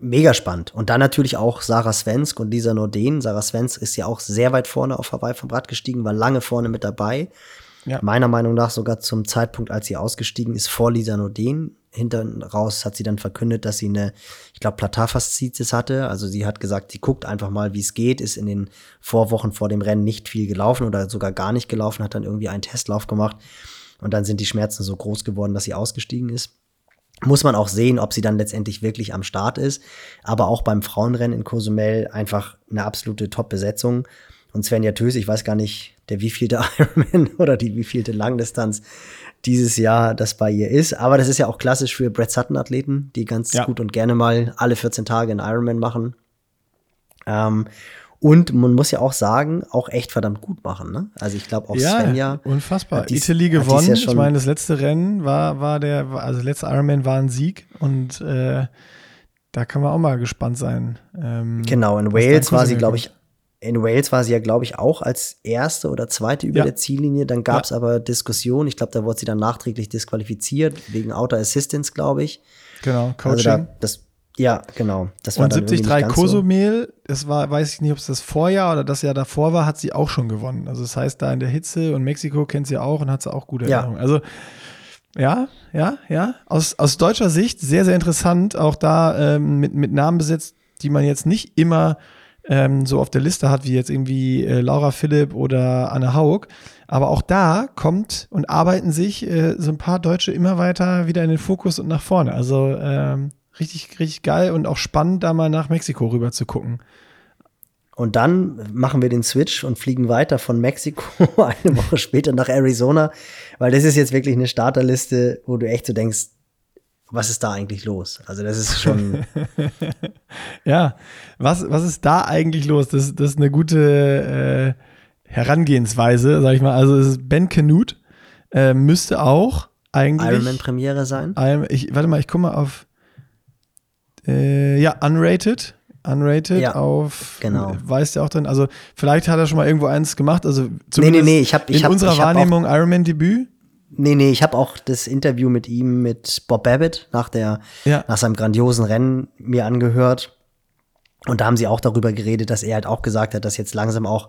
Mega spannend. Und dann natürlich auch Sarah Svensk und Lisa Norden. Sarah Svensk ist ja auch sehr weit vorne auf Hawaii vom Rad gestiegen, war lange vorne mit dabei. Ja. Meiner Meinung nach sogar zum Zeitpunkt, als sie ausgestiegen ist, vor Lisa Norden. Hinten raus hat sie dann verkündet, dass sie eine, ich glaube, Plantarfaszitis hatte. Also sie hat gesagt, sie guckt einfach mal, wie es geht, ist in den Vorwochen vor dem Rennen nicht viel gelaufen oder sogar gar nicht gelaufen, hat dann irgendwie einen Testlauf gemacht. Und dann sind die Schmerzen so groß geworden, dass sie ausgestiegen ist. Muss man auch sehen, ob sie dann letztendlich wirklich am Start ist. Aber auch beim Frauenrennen in Cozumel einfach eine absolute Top-Besetzung. Und Svenja Tös, ich weiß gar nicht, der wievielte <laughs> Ironman oder die wievielte Langdistanz dieses Jahr das bei ihr ist. Aber das ist ja auch klassisch für Brett Sutton-Athleten, die ganz Ja. gut und gerne mal alle 14 Tage einen Ironman machen. Ähm, und man muss ja auch sagen, auch echt verdammt gut machen. Ne? Also ich glaube auch Svenja. unfassbar. dies- Italy gewonnen. ja ich meine, das letzte Rennen war, war der, also letzte Ironman war ein Sieg und äh, da kann man auch mal gespannt sein. Ähm, Genau, in Wales war sie, glaube ich, in Wales war sie ja, glaube ich, auch als erste oder zweite über Ja. der Ziellinie. Dann gab es aber Diskussionen. Ich glaube, da wurde sie dann nachträglich disqualifiziert, wegen Outer Assistance, glaube ich. Genau, Coaching. Also da, das, ja, genau. Das war und dann irgendwie 73 nicht ganz so. Kosumel, das war, weiß ich nicht, ob es das Vorjahr oder das Jahr davor war, hat sie auch schon gewonnen. Also das heißt, da in der Hitze und Mexiko kennt sie auch und hat sie auch gute Ja. Erinnerungen. Also ja, ja, ja. Aus, aus deutscher Sicht sehr, sehr interessant. Auch da ähm, mit, mit Namen besetzt, die man jetzt nicht immer ähm, so auf der Liste hat, wie jetzt irgendwie äh, Laura Philipp oder Anne Haug. Aber auch da kommt und arbeiten sich äh, so ein paar Deutsche immer weiter wieder in den Fokus und nach vorne. Also ähm, richtig, richtig geil und auch spannend, da mal nach Mexiko rüber zu gucken. Und dann machen wir den Switch und fliegen weiter von Mexiko <laughs> eine Woche später nach Arizona, weil das ist jetzt wirklich eine Starterliste, wo du echt so denkst, was ist da eigentlich los? Also das ist schon, <laughs> Ja, was, was ist da eigentlich los? Das, das ist eine gute äh, Herangehensweise, sag ich mal. Also Ben Canute äh, müsste auch eigentlich. Ironman-Premiere sein. Iron- ich, warte mal, ich gucke mal auf. Äh, ja, unrated. Unrated Ja, auf. genau. Weiß der auch drin. Also vielleicht hat er schon mal irgendwo eins gemacht. Also Nee, zumindest nee, nee, ich hab- ich in hab- unserer Wahrnehmung Ironman-Debüt. Nee, nee, ich habe auch das Interview mit ihm, mit Bob Babbitt, nach, der, Ja. nach seinem grandiosen Rennen mir angehört. Und da haben sie auch darüber geredet, dass er halt auch gesagt hat, dass jetzt langsam auch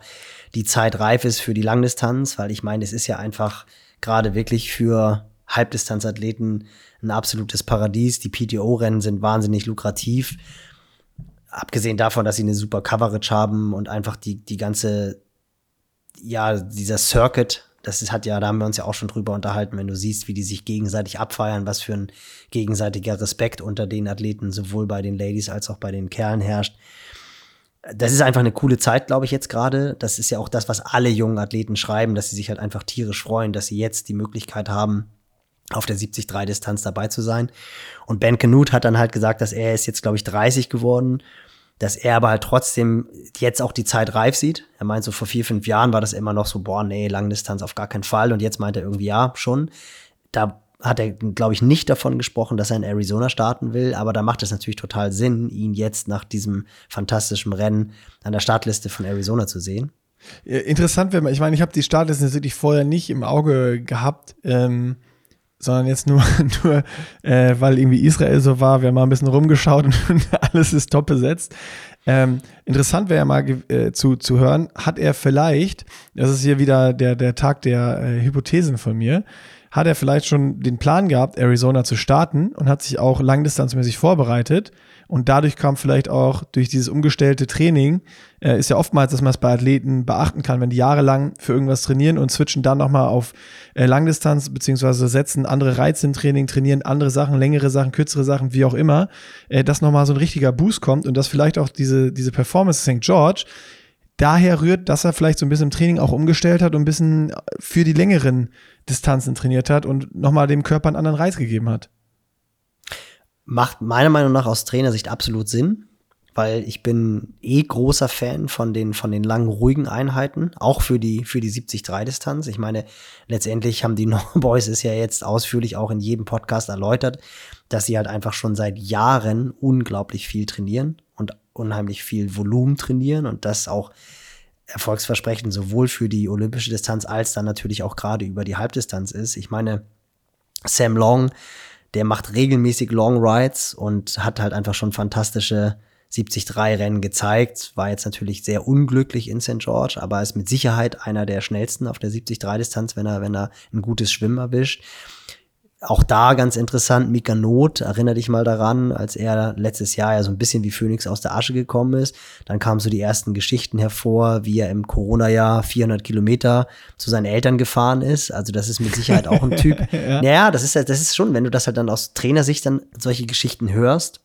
die Zeit reif ist für die Langdistanz, weil ich meine, es ist ja einfach gerade wirklich für Halbdistanzathleten ein absolutes Paradies. Die PTO-Rennen sind wahnsinnig lukrativ. Abgesehen davon, dass sie eine super Coverage haben und einfach die, die ganze, ja, dieser Circuit, das ist, hat ja, da haben wir uns ja auch schon drüber unterhalten, wenn du siehst, wie die sich gegenseitig abfeiern, was für ein gegenseitiger Respekt unter den Athleten sowohl bei den Ladies als auch bei den Kerlen herrscht. Das ist einfach eine coole Zeit, glaube ich, jetzt gerade. Das ist ja auch das, was alle jungen Athleten schreiben, dass sie sich halt einfach tierisch freuen, dass sie jetzt die Möglichkeit haben, auf der 73-Distanz dabei zu sein. Und Ben Canute hat dann halt gesagt, dass er ist jetzt, glaube ich, 30 geworden, dass er aber halt trotzdem jetzt auch die Zeit reif sieht. Er meint, so vor vier, fünf Jahren war das immer noch so, boah, nee, Langdistanz auf gar keinen Fall. Und jetzt meint er irgendwie, ja, schon. Da hat er, glaube ich, nicht davon gesprochen, dass er in Arizona starten will, aber da macht es natürlich total Sinn, ihn jetzt nach diesem fantastischen Rennen an der Startliste von Arizona zu sehen. Interessant wäre, ich meine, ich habe die Startliste natürlich vorher nicht im Auge gehabt, ähm, sondern jetzt nur, <laughs> nur äh, weil irgendwie Israel so war, wir haben mal ein bisschen rumgeschaut und <laughs> alles ist top besetzt. Ähm, interessant wäre ja mal äh, zu, zu hören, hat er vielleicht, das ist hier wieder der, der Tag der äh, Hypothesen von mir, hat er vielleicht schon den Plan gehabt, Arizona zu starten und hat sich auch langdistanzmäßig vorbereitet Und dadurch kam vielleicht auch durch dieses umgestellte Training, äh, ist ja oftmals, dass man es bei Athleten beachten kann, wenn die jahrelang für irgendwas trainieren und switchen dann nochmal auf äh, Langdistanz, beziehungsweise setzen andere Reize im Training, trainieren andere Sachen, längere Sachen, kürzere Sachen, wie auch immer, äh, dass nochmal so ein richtiger Boost kommt und dass vielleicht auch diese, diese Performance St. George daher rührt, dass er vielleicht so ein bisschen im Training auch umgestellt hat und ein bisschen für die längeren Distanzen trainiert hat und nochmal dem Körper einen anderen Reiz gegeben hat. Macht meiner Meinung nach aus Trainersicht absolut Sinn, weil ich bin eh großer Fan von den, von den langen, ruhigen Einheiten, auch für die, für die 70-3-Distanz. Ich meine, letztendlich haben die <laughs> No Boys es ja jetzt ausführlich auch in jedem Podcast erläutert, dass sie halt einfach schon seit Jahren unglaublich viel trainieren und unheimlich viel Volumen trainieren und das auch erfolgsversprechend sowohl für die olympische Distanz als dann natürlich auch gerade über die Halbdistanz ist. Ich meine, Sam Long, der macht regelmäßig Long Rides und hat halt einfach schon fantastische 73-Rennen gezeigt. War jetzt natürlich sehr unglücklich in St. George, aber ist mit Sicherheit einer der schnellsten auf der 73-Distanz, wenn er, wenn er ein gutes Schwimmen erwischt. Auch da ganz interessant, Mika Not, erinnere dich mal daran, als er letztes Jahr ja so ein bisschen wie Phoenix aus der Asche gekommen ist. Dann kamen so die ersten Geschichten hervor, wie er im Corona-Jahr 400 Kilometer zu seinen Eltern gefahren ist. Also das ist mit Sicherheit auch ein Typ. <laughs> ja. Naja, das ist, das ist schon, wenn du das halt dann aus Trainersicht dann solche Geschichten hörst.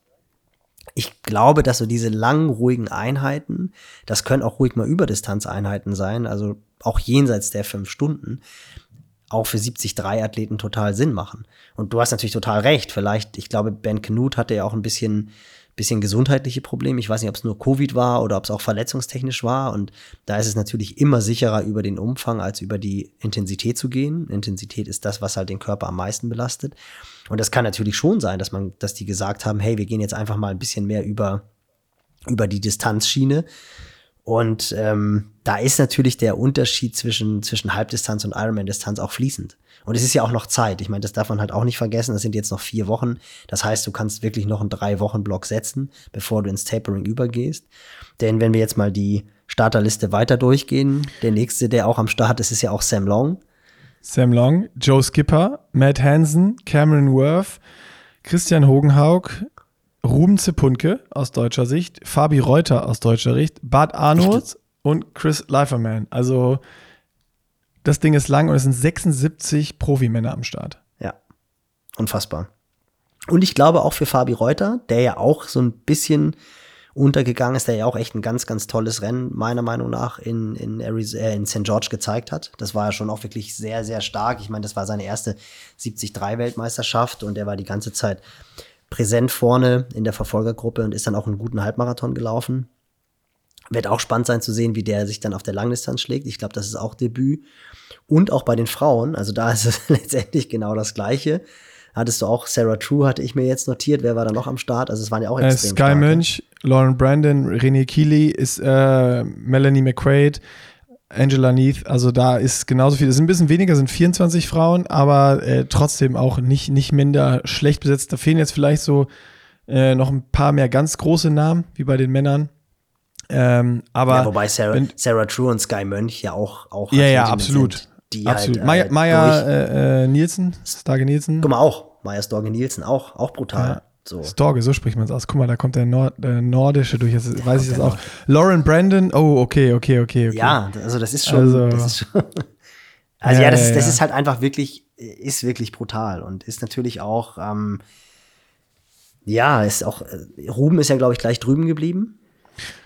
Ich glaube, dass so diese langen, ruhigen Einheiten, das können auch ruhig mal Überdistanzeinheiten sein, also auch jenseits der fünf Stunden, auch für 70-3-Athleten total Sinn machen. Und du hast natürlich total recht. Vielleicht, ich glaube, Ben Knut hatte ja auch ein bisschen, bisschen gesundheitliche Probleme. Ich weiß nicht, ob es nur Covid war oder ob es auch verletzungstechnisch war. Und da ist es natürlich immer sicherer, über den Umfang als über die Intensität zu gehen. Intensität ist das, was halt den Körper am meisten belastet. Und das kann natürlich schon sein, dass man, dass die gesagt haben, hey, wir gehen jetzt einfach mal ein bisschen mehr über, über die Distanzschiene und ähm, da ist natürlich der Unterschied zwischen, zwischen Halbdistanz und Ironman-Distanz auch fließend. Und es ist ja auch noch Zeit. Ich meine, das darf man halt auch nicht vergessen. Das sind jetzt noch vier Wochen. Das heißt, du kannst wirklich noch einen Drei-Wochen-Block setzen, bevor du ins Tapering übergehst. Denn wenn wir jetzt mal die Starterliste weiter durchgehen, der nächste, der auch am Start ist, ist ja auch Sam Long. Sam Long, Joe Skipper, Matt Hansen, Cameron Worth, Christian Hogenhaug, Ruben Zepunke aus deutscher Sicht, Fabi Reuter aus deutscher Sicht, Bart Arnold und Chris Leiferman. Also das Ding ist lang und es sind 76 Profimänner am Start. Ja, unfassbar. Und ich glaube auch für Fabi Reuter, der ja auch so ein bisschen untergegangen ist, der ja auch echt ein ganz, ganz tolles Rennen, meiner Meinung nach, in, in, äh, in St. George gezeigt hat. Das war ja schon auch wirklich sehr, sehr stark. Ich meine, das war seine erste 73-Weltmeisterschaft und er war die ganze Zeit präsent vorne in der Verfolgergruppe und ist dann auch einen guten Halbmarathon gelaufen. Wird auch spannend sein zu sehen, wie der sich dann auf der Langdistanz schlägt. Ich glaube, das ist auch Debüt. Und auch bei den Frauen, also da <laughs> ist es letztendlich genau das Gleiche. Hattest du auch Sarah True, hatte ich mir jetzt notiert. Wer war da noch am Start? Also es waren ja auch äh, extrem äh, Sky starke. Mönch, Lauren Brandon, René Keeley, ist äh, Melanie McQuaid, Angela Neath, also da ist genauso viel. Es sind ein bisschen weniger, sind 24 Frauen, aber äh, trotzdem auch nicht, nicht minder schlecht besetzt. Da fehlen jetzt vielleicht so äh, noch ein paar mehr ganz große Namen, wie bei den Männern. Ähm, aber ja, wobei Sarah, wenn, Sarah True und Sky Mönch ja auch, auch ja, ja, absolut. Sind, die absolut. Halt, äh, Maya, äh, Nielsen, Stage Nielsen. Guck mal, auch. Maya Storge Nielsen, auch, auch brutal. Ja. So. Storge, so spricht man es aus. Guck mal, da kommt der, Nord, der Nordische durch. Jetzt weiß ich das auch. Lauren Brandon, oh, okay, okay, okay, okay. Ja, also das ist schon. Also, das ist schon <laughs> also ja, ja, das, ist, das ist halt einfach wirklich, ist wirklich brutal und ist natürlich auch, ähm, ja, ist auch, äh, Ruben ist ja, glaube ich, gleich drüben geblieben.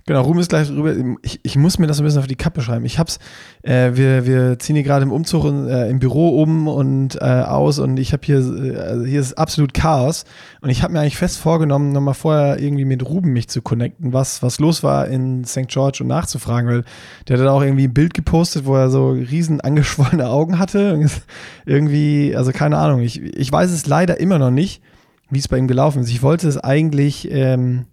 Genau, Ruhm ist gleich drüber. Ich, ich muss mir das ein bisschen auf die Kappe schreiben. Ich hab's, äh, wir, wir ziehen hier gerade im Umzug in, äh, im Büro um und äh, aus und ich habe hier, äh, hier ist absolut Chaos. Und ich habe mir eigentlich fest vorgenommen, nochmal vorher irgendwie mit Ruben mich zu connecten, was, was los war in St. George und nachzufragen, weil der hat dann auch irgendwie ein Bild gepostet, wo er so riesen angeschwollene Augen hatte. irgendwie, also keine Ahnung, ich, ich weiß es leider immer noch nicht, wie es bei ihm gelaufen ist. Ich wollte es eigentlich. Ähm,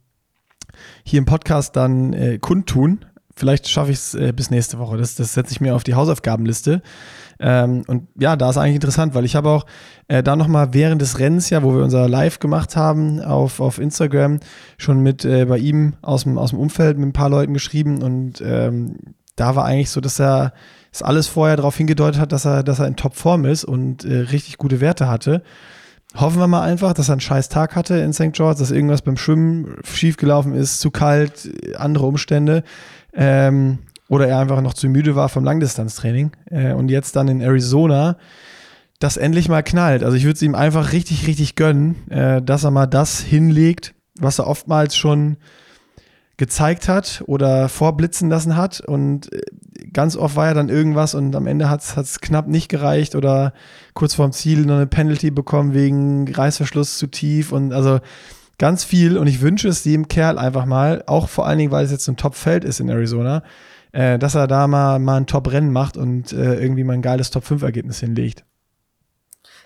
hier im Podcast dann äh, kundtun. Vielleicht schaffe ich es äh, bis nächste Woche. Das, das setze ich mir auf die Hausaufgabenliste. Ähm, und ja, da ist eigentlich interessant, weil ich habe auch äh, da nochmal während des Rennens, ja, wo wir unser Live gemacht haben auf, auf Instagram, schon mit äh, bei ihm aus dem, Umfeld mit ein paar Leuten geschrieben und ähm, da war eigentlich so, dass er das alles vorher darauf hingedeutet hat, dass er, dass er in Topform ist und äh, richtig gute Werte hatte. Hoffen wir mal einfach, dass er einen scheiß Tag hatte in St. George, dass irgendwas beim Schwimmen schiefgelaufen ist, zu kalt, andere Umstände. Ähm, oder er einfach noch zu müde war vom Langdistanztraining. Äh, und jetzt dann in Arizona das endlich mal knallt. Also ich würde es ihm einfach richtig, richtig gönnen, äh, dass er mal das hinlegt, was er oftmals schon gezeigt hat oder vorblitzen lassen hat. Und äh, ganz oft war ja dann irgendwas und am Ende hat es knapp nicht gereicht oder kurz vorm Ziel noch eine Penalty bekommen wegen Reißverschluss zu tief und also ganz viel. Und ich wünsche es dem Kerl einfach mal, auch vor allen Dingen, weil es jetzt ein Top-Feld ist in Arizona, äh, dass er da mal, mal ein Top-Rennen macht und äh, irgendwie mal ein geiles Top-5-Ergebnis hinlegt.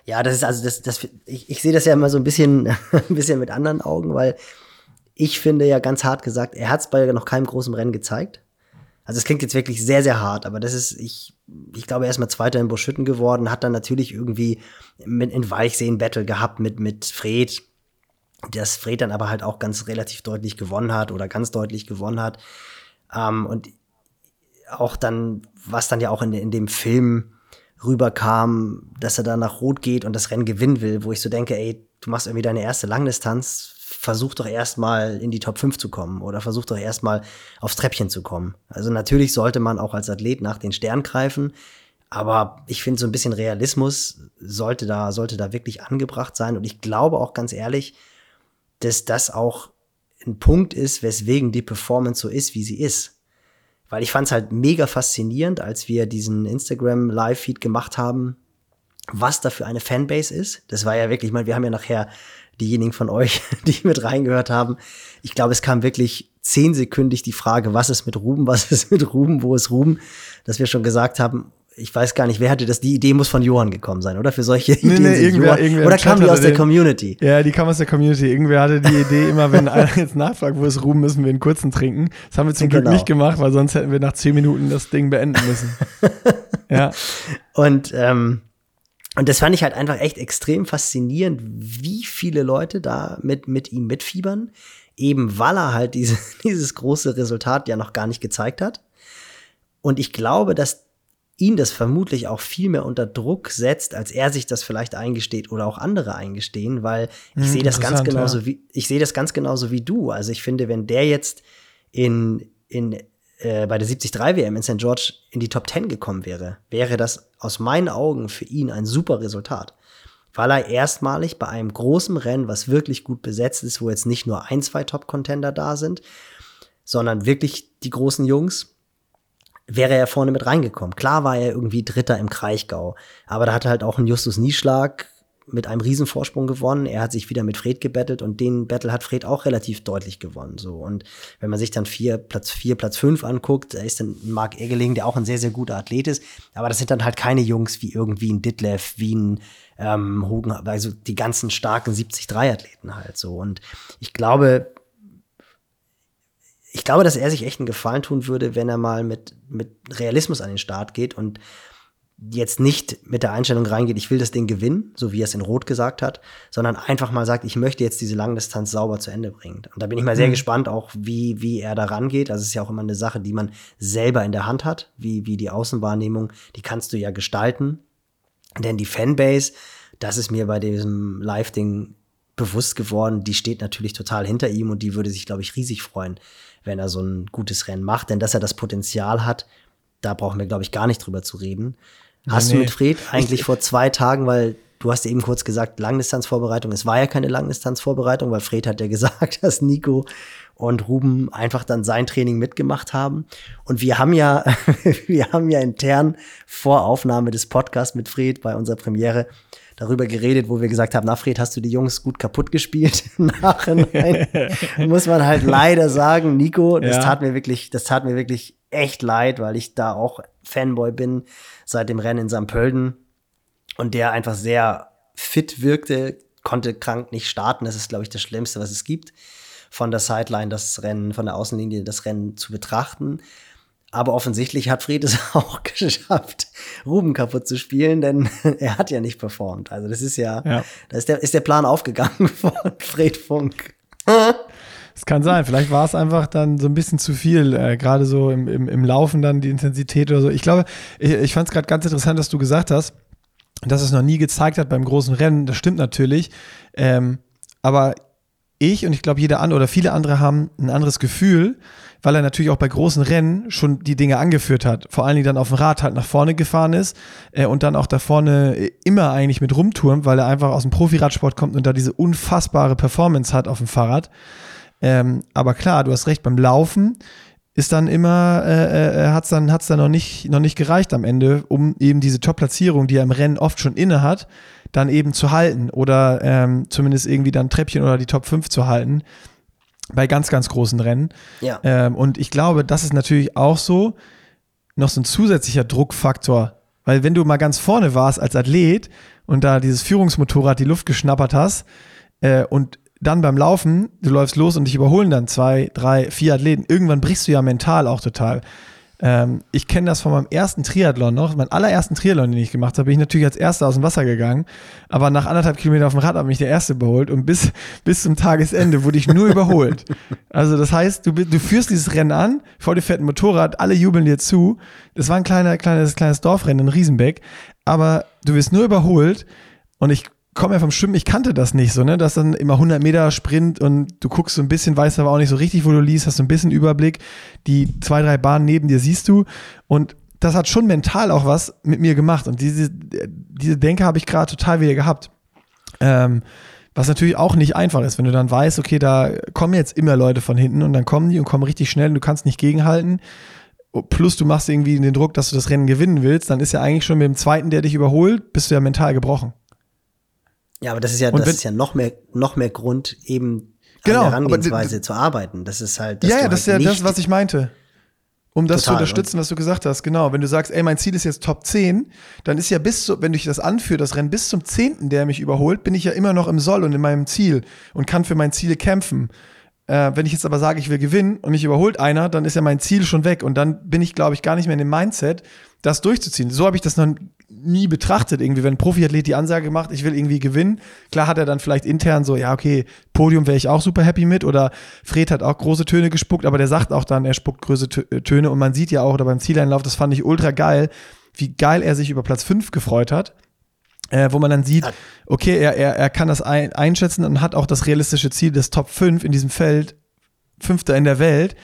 Ja, das ist also das, das ich, ich sehe das ja immer so ein bisschen, <laughs> ein bisschen mit anderen Augen, weil ich finde ja ganz hart gesagt, er hat es bei noch keinem großen Rennen gezeigt. Also es klingt jetzt wirklich sehr, sehr hart, aber das ist, ich, ich glaube, er ist mal Zweiter in Buschütten geworden, hat dann natürlich irgendwie mit in Weichsee ein Battle gehabt mit, mit Fred, das Fred dann aber halt auch ganz relativ deutlich gewonnen hat oder ganz deutlich gewonnen hat. Ähm, und auch dann, was dann ja auch in, in dem Film rüberkam, dass er da nach Rot geht und das Rennen gewinnen will, wo ich so denke, ey, du machst irgendwie deine erste Langdistanz, versuch doch erstmal in die Top 5 zu kommen oder versuch doch erstmal aufs Treppchen zu kommen. Also natürlich sollte man auch als Athlet nach den Stern greifen, aber ich finde so ein bisschen Realismus sollte da, sollte da wirklich angebracht sein und ich glaube auch ganz ehrlich, dass das auch ein Punkt ist, weswegen die Performance so ist, wie sie ist. Weil ich fand es halt mega faszinierend, als wir diesen Instagram Live-Feed gemacht haben, was da für eine Fanbase ist. Das war ja wirklich, ich meine, wir haben ja nachher diejenigen von euch, <laughs> die mit reingehört haben. Ich glaube, es kam wirklich zehnsekündig die Frage, was ist mit Ruben, was ist mit Ruben, wo ist Ruben, dass wir schon gesagt haben, ich weiß gar nicht, wer hatte das, die Idee muss von Johann gekommen sein, oder? Für solche nee, Ideen. Nee, irgendwer, Johann, irgendwer oder kam die aus der Community? Ja, die kam aus der Community. Irgendwer hatte die Idee, immer wenn einer <laughs> jetzt nachfragt, wo ist Ruben, müssen wir einen kurzen trinken. Das haben wir zum genau. Glück nicht gemacht, weil sonst hätten wir nach zehn Minuten das Ding beenden müssen. <laughs> ja. Und ähm, und das fand ich halt einfach echt extrem faszinierend, wie viele Leute da mit, mit ihm mitfiebern, eben weil er halt diese, <laughs> dieses große Resultat ja noch gar nicht gezeigt hat. Und ich glaube, dass ihn das vermutlich auch viel mehr unter Druck setzt, als er sich das vielleicht eingesteht oder auch andere eingestehen, weil ich hm, sehe das ganz genauso ja. wie ich sehe das ganz genauso wie du. Also ich finde, wenn der jetzt in in äh, bei der 73 WM in St. George in die Top 10 gekommen wäre, wäre das aus meinen Augen für ihn ein super Resultat. Weil er erstmalig bei einem großen Rennen, was wirklich gut besetzt ist, wo jetzt nicht nur ein, zwei Top-Contender da sind, sondern wirklich die großen Jungs, wäre er vorne mit reingekommen. Klar war er irgendwie Dritter im Kraichgau, aber da hatte halt auch ein Justus Nieschlag mit einem Riesenvorsprung gewonnen. Er hat sich wieder mit Fred gebettelt und den Battle hat Fred auch relativ deutlich gewonnen. So und wenn man sich dann vier, Platz vier, Platz fünf anguckt, da ist dann Marc Eggeling, der auch ein sehr sehr guter Athlet ist. Aber das sind dann halt keine Jungs wie irgendwie ein Ditlev, wie ein ähm, Hogan, also die ganzen starken 73 Athleten halt so. Und ich glaube, ich glaube, dass er sich echt einen Gefallen tun würde, wenn er mal mit, mit Realismus an den Start geht und jetzt nicht mit der Einstellung reingeht, ich will das Ding gewinnen, so wie er es in Rot gesagt hat, sondern einfach mal sagt, ich möchte jetzt diese Langdistanz sauber zu Ende bringen. Und da bin ich mal sehr mhm. gespannt, auch wie, wie er da rangeht. Also es ist ja auch immer eine Sache, die man selber in der Hand hat, wie, wie die Außenwahrnehmung, die kannst du ja gestalten. Denn die Fanbase, das ist mir bei diesem Live-Ding bewusst geworden, die steht natürlich total hinter ihm und die würde sich, glaube ich, riesig freuen, wenn er so ein gutes Rennen macht. Denn dass er das Potenzial hat, da brauchen wir, glaube ich, gar nicht drüber zu reden. Hast nee. du mit Fred eigentlich vor zwei Tagen, weil du hast eben kurz gesagt, Langdistanzvorbereitung. Es war ja keine Langdistanzvorbereitung, weil Fred hat ja <laughs> gesagt, dass Nico und Ruben einfach dann sein Training mitgemacht haben. Und wir haben ja, <laughs> wir haben ja intern vor Aufnahme des Podcasts mit Fred bei unserer Premiere darüber geredet, wo wir gesagt haben, na Fred, hast du die Jungs gut kaputt gespielt? <laughs> Nachhinein muss man halt leider sagen, Nico, das ja. tat mir wirklich, das tat mir wirklich echt leid, weil ich da auch Fanboy bin seit dem Rennen in St. Pölten und der einfach sehr fit wirkte, konnte krank nicht starten. Das ist, glaube ich, das Schlimmste, was es gibt, von der Sideline das Rennen, von der Außenlinie das Rennen zu betrachten. Aber offensichtlich hat Fred es <laughs> auch geschafft, Ruben kaputt zu spielen, denn <laughs> er hat ja nicht performt. Also das ist ja, ja. da ist der, ist der Plan aufgegangen <laughs> von Fred Funk. Es kann sein, vielleicht war es einfach dann so ein bisschen zu viel, äh, gerade so im, im, im Laufen dann die Intensität oder so. Ich glaube, ich, ich fand es gerade ganz interessant, dass du gesagt hast, dass es noch nie gezeigt hat beim großen Rennen. Das stimmt natürlich. Ähm, aber ich und ich glaube jeder andere oder viele andere haben ein anderes Gefühl, weil er natürlich auch bei großen Rennen schon die Dinge angeführt hat. Vor allen Dingen dann auf dem Rad halt nach vorne gefahren ist äh, und dann auch da vorne immer eigentlich mit rumturmt, weil er einfach aus dem Profiradsport kommt und da diese unfassbare Performance hat auf dem Fahrrad. Ähm, aber klar, du hast recht, beim Laufen ist dann immer, äh, äh, hat es dann, hat's dann noch, nicht, noch nicht gereicht am Ende, um eben diese Top-Platzierung, die er im Rennen oft schon inne hat, dann eben zu halten oder ähm, zumindest irgendwie dann Treppchen oder die Top 5 zu halten bei ganz, ganz großen Rennen. Ja. Ähm, und ich glaube, das ist natürlich auch so noch so ein zusätzlicher Druckfaktor. Weil wenn du mal ganz vorne warst als Athlet und da dieses Führungsmotorrad die Luft geschnappert hast äh, und dann beim Laufen, du läufst los und dich überholen dann zwei, drei, vier Athleten. Irgendwann brichst du ja mental auch total. Ähm, ich kenne das von meinem ersten Triathlon noch, meinen allerersten Triathlon, den ich gemacht habe, bin ich natürlich als Erster aus dem Wasser gegangen, aber nach anderthalb Kilometer auf dem Rad hat mich der Erste überholt und bis, <laughs> bis zum Tagesende wurde ich nur überholt. <laughs> Also das heißt, du, du führst dieses Rennen an, vor dir fährt ein Motorrad, alle jubeln dir zu. Das war ein kleiner, kleines, kleines Dorfrennen in Riesenbeck, aber du wirst nur überholt und ich komme ja vom Schwimmen, ich kannte das nicht so, ne? Das dann immer 100 Meter Sprint und du guckst so ein bisschen, weißt aber auch nicht so richtig, wo du liest, hast so ein bisschen Überblick. Die zwei, drei Bahnen neben dir siehst du und das hat schon mental auch was mit mir gemacht und diese, diese Denke habe ich gerade total wieder gehabt. Ähm, was natürlich auch nicht einfach ist, wenn du dann weißt, okay, da kommen jetzt immer Leute von hinten und dann kommen die und kommen richtig schnell und du kannst nicht gegenhalten. Plus du machst irgendwie den Druck, dass du das Rennen gewinnen willst, dann ist ja eigentlich schon mit dem zweiten, der dich überholt, bist du ja mental gebrochen. Ja, aber das ist ja, das ist ja noch mehr, noch mehr Grund, eben genau, an der Herangehensweise zu arbeiten. Das ist halt. Ja, ja, halt das ist ja das, was ich meinte. Um das Total. zu unterstützen, was du gesagt hast, genau. Wenn du sagst, ey, mein Ziel ist jetzt Top 10, dann ist ja bis zu, wenn ich das anführe, das Rennen bis zum 10., der mich überholt, bin ich ja immer noch im Soll und in meinem Ziel und kann für mein Ziel kämpfen. Äh, wenn ich jetzt aber sage, ich will gewinnen und mich überholt einer, dann ist ja mein Ziel schon weg und dann bin ich, glaube ich, gar nicht mehr in dem Mindset, das durchzuziehen. So habe ich das noch nie betrachtet, irgendwie, wenn ein Profiathlet die Ansage macht, ich will irgendwie gewinnen. Klar hat er dann vielleicht intern so, ja, okay, Podium wäre ich auch super happy mit oder Fred hat auch große Töne gespuckt, aber der sagt auch dann, er spuckt große Tö- Töne und man sieht ja auch, oder beim Zieleinlauf, das fand ich ultra geil, wie geil er sich über Platz 5 gefreut hat. Äh, wo man dann sieht, okay, er, er, er kann das ein, einschätzen und hat auch das realistische Ziel des Top 5 in diesem Feld, Fünfter in der Welt,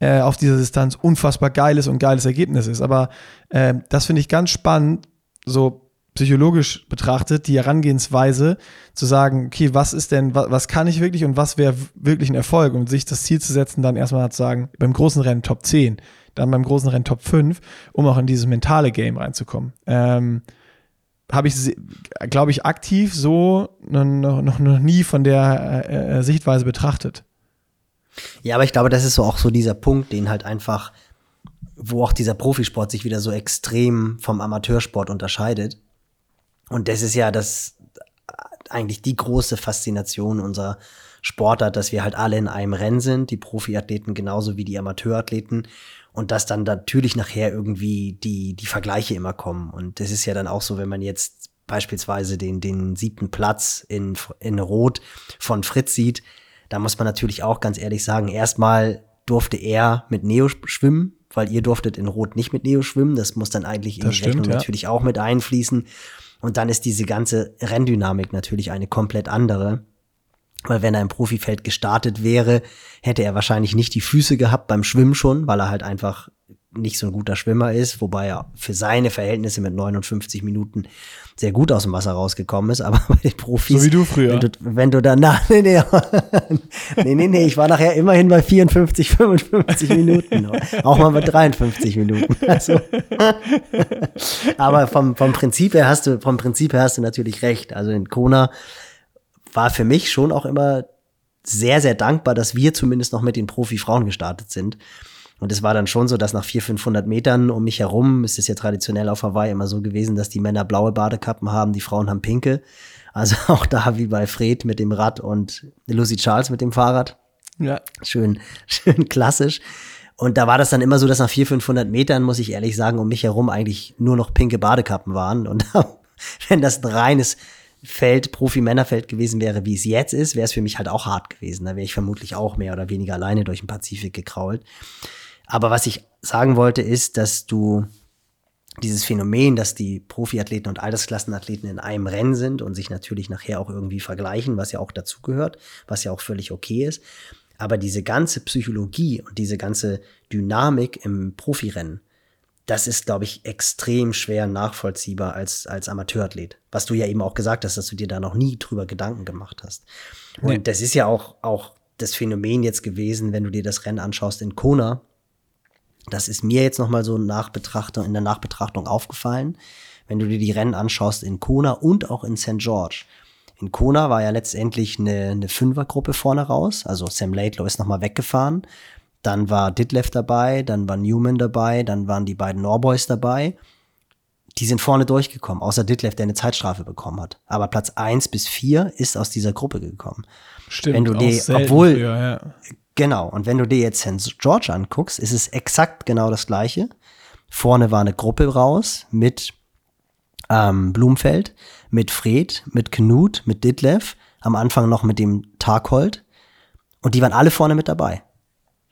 äh, auf dieser Distanz unfassbar geiles und geiles Ergebnis ist. Aber äh, das finde ich ganz spannend, so psychologisch betrachtet, die Herangehensweise zu sagen, okay, was ist denn, was, was kann ich wirklich und was wäre wirklich ein Erfolg und sich das Ziel zu setzen, dann erstmal zu sagen, beim großen Rennen Top 10, dann beim großen Rennen Top 5, um auch in dieses mentale Game reinzukommen. Ähm, habe ich, glaube ich, aktiv so noch, noch, noch nie von der äh, äh, Sichtweise betrachtet. Ja, aber ich glaube, das ist so auch so dieser Punkt, den halt einfach, wo auch dieser Profisport sich wieder so extrem vom Amateursport unterscheidet. Und das ist ja das eigentlich die große Faszination unserer Sportart, dass wir halt alle in einem Rennen sind, die Profiathleten genauso wie die Amateurathleten und dass dann natürlich nachher irgendwie die, die Vergleiche immer kommen. Und das ist ja dann auch so, wenn man jetzt beispielsweise den, den siebten Platz in, in Rot von Fritz sieht, da muss man natürlich auch ganz ehrlich sagen, erstmal durfte er mit Neo schwimmen, weil ihr durftet in Rot nicht mit Neo schwimmen. Das muss dann eigentlich in Das die stimmt, Rechnung ja. natürlich auch mit einfließen. Und dann ist diese ganze Renndynamik natürlich eine komplett andere. Weil wenn er im Profifeld gestartet wäre, hätte er wahrscheinlich nicht die Füße gehabt beim Schwimmen schon, weil er halt einfach nicht so ein guter Schwimmer ist, wobei er für seine Verhältnisse mit 59 Minuten sehr gut aus dem Wasser rausgekommen ist, <laughs> aber bei den Profis. So wie du früher. Wenn du, wenn du danach, <laughs> nee, nee, <laughs> nee, nee, nee, ich war nachher immerhin bei 54, 55 Minuten. Auch mal bei 53 Minuten. Also, aber vom, vom Prinzip her hast du, vom Prinzip her hast du natürlich recht. Also in Kona war für mich schon auch immer sehr, sehr dankbar, dass wir zumindest noch mit den Profi-Frauen gestartet sind. Und es war dann schon so, dass nach 400, 500 Metern um mich herum, ist es ja traditionell auf Hawaii immer so gewesen, dass die Männer blaue Badekappen haben, die Frauen haben pinke. Also <laughs> auch da wie bei Fred mit dem Rad und Lucy Charles mit dem Fahrrad. Ja. Schön, <laughs> schön klassisch. Und da war das dann immer so, dass nach 400, 500 Metern, muss ich ehrlich sagen, um mich herum eigentlich nur noch pinke Badekappen waren. Und <laughs> wenn das ein reines Feld, Profi-Männerfeld gewesen wäre, wie es jetzt ist, wäre es für mich halt auch hart gewesen. Da wäre ich vermutlich auch mehr oder weniger alleine durch den Pazifik gekrault. Aber was ich sagen wollte, ist, dass du dieses Phänomen, dass die Profiathleten und Altersklassenathleten in einem Rennen sind und sich natürlich nachher auch irgendwie vergleichen, was ja auch dazugehört, was ja auch völlig okay ist. Aber diese ganze Psychologie und diese ganze Dynamik im Profirennen, das ist, glaube ich, extrem schwer nachvollziehbar als, als Amateurathlet. Was du ja eben auch gesagt hast, dass du dir da noch nie drüber Gedanken gemacht hast. Und nee. das ist ja auch, auch das Phänomen jetzt gewesen, wenn du dir das Rennen anschaust in Kona. Das ist mir jetzt noch mal so Nachbetrachtung, in der Nachbetrachtung aufgefallen. Wenn du dir die Rennen anschaust in Kona und auch in St. George. In Kona war ja letztendlich eine, eine Fünfergruppe vorne raus. Also Sam Laidlow ist noch mal weggefahren. Dann war Ditlev dabei, dann war Newman dabei, dann waren die beiden Norboys dabei. Die sind vorne durchgekommen, außer Ditlev, der eine Zeitstrafe bekommen hat. Aber Platz eins bis vier ist aus dieser Gruppe gekommen. Stimmt, wenn du dir, obwohl, früher, ja. genau, und wenn du dir jetzt St. George anguckst, ist es exakt genau das gleiche. Vorne war eine Gruppe raus mit ähm, Blumfeld, mit Fred, mit Knut, mit Ditlev, am Anfang noch mit dem Tarkold. Und die waren alle vorne mit dabei.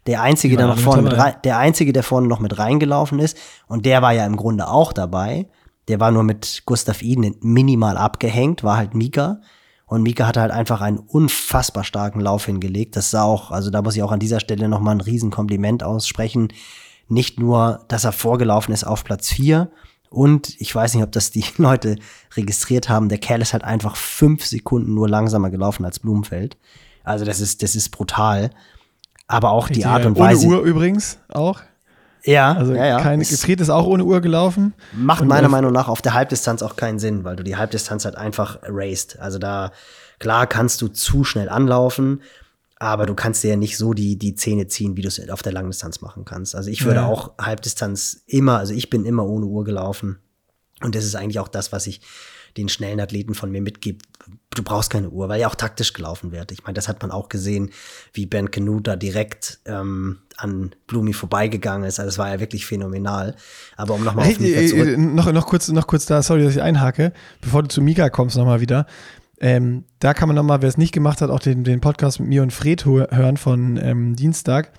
Der einzige, der noch vorne mit rein, der einzige, der vorne noch mit reingelaufen ist, und der war ja im Grunde auch dabei. Der war nur mit Gustav Iden minimal abgehängt, war halt Mika. Und Mika hatte halt einfach einen unfassbar starken Lauf hingelegt. Das sah auch, also da muss ich auch an dieser Stelle nochmal ein Riesenkompliment aussprechen. Nicht nur, dass er vorgelaufen ist auf Platz vier und ich weiß nicht, ob das die <laughs> Leute registriert haben, der Kerl ist halt einfach fünf Sekunden nur langsamer gelaufen als Blumenfeld. Also das ist, das ist brutal aber auch Richtig, die Art und Weise. Ohne Uhr übrigens auch. Ja, also ja, ja. Keine, Gefriert ist auch ohne Uhr gelaufen. Macht meiner Meinung nach auf der Halbdistanz auch keinen Sinn, weil du die Halbdistanz halt einfach erased. Also da, klar kannst du zu schnell anlaufen, aber du kannst dir ja nicht so die, die Zähne ziehen, wie du es auf der Langdistanz machen kannst. Also ich würde ja. auch Halbdistanz immer, also ich bin immer ohne Uhr gelaufen. Und das ist eigentlich auch das, was ich den schnellen Athleten von mir mitgibt, du brauchst keine Uhr, weil ja auch taktisch gelaufen wird. Ich meine, das hat man auch gesehen, wie Ben Canute da direkt ähm, an Blumi vorbeigegangen ist. Also das war ja wirklich phänomenal. Aber um nochmal auf Mika zurück noch, noch, kurz, noch kurz da, sorry, dass ich einhake, bevor du zu Mika kommst nochmal wieder. Ähm, da kann man nochmal, wer es nicht gemacht hat, auch den, den Podcast mit mir und Fred hören von ähm, Dienstag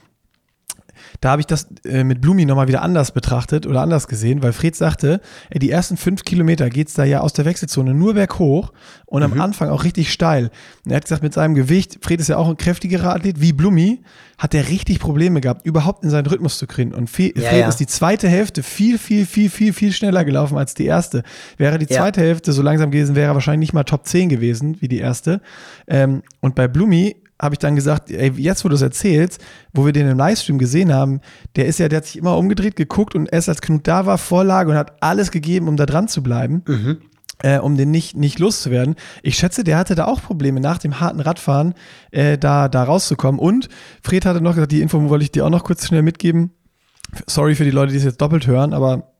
da habe ich das äh, mit Blumi nochmal wieder anders betrachtet oder anders gesehen, weil Fred sagte, ey, die ersten fünf Kilometer geht es da ja aus der Wechselzone nur berghoch und mhm. am Anfang auch richtig steil. Und er hat gesagt, mit seinem Gewicht, Fred ist ja auch ein kräftigerer Athlet wie Blumi, hat er richtig Probleme gehabt, überhaupt in seinen Rhythmus zu kriegen. Und Fe ja, Fred ja. ist die zweite Hälfte viel, viel, viel, viel, viel schneller gelaufen als die erste. Wäre die zweite ja. Hälfte so langsam gewesen, wäre er wahrscheinlich nicht mal Top 10 gewesen wie die erste. Ähm, und bei Blumi habe ich dann gesagt, ey, jetzt wo du es erzählst, wo wir den im Livestream gesehen haben, der ist ja, der hat sich immer umgedreht, geguckt und erst als Knut da war, Vorlage und hat alles gegeben, um da dran zu bleiben. Mhm. Äh, um den nicht, nicht loszuwerden. Ich schätze, der hatte da auch Probleme nach dem harten Radfahren, äh, da, da rauszukommen. Und Fred hatte noch gesagt, die Info wollte ich dir auch noch kurz schnell mitgeben. Sorry für die Leute, die es jetzt doppelt hören, aber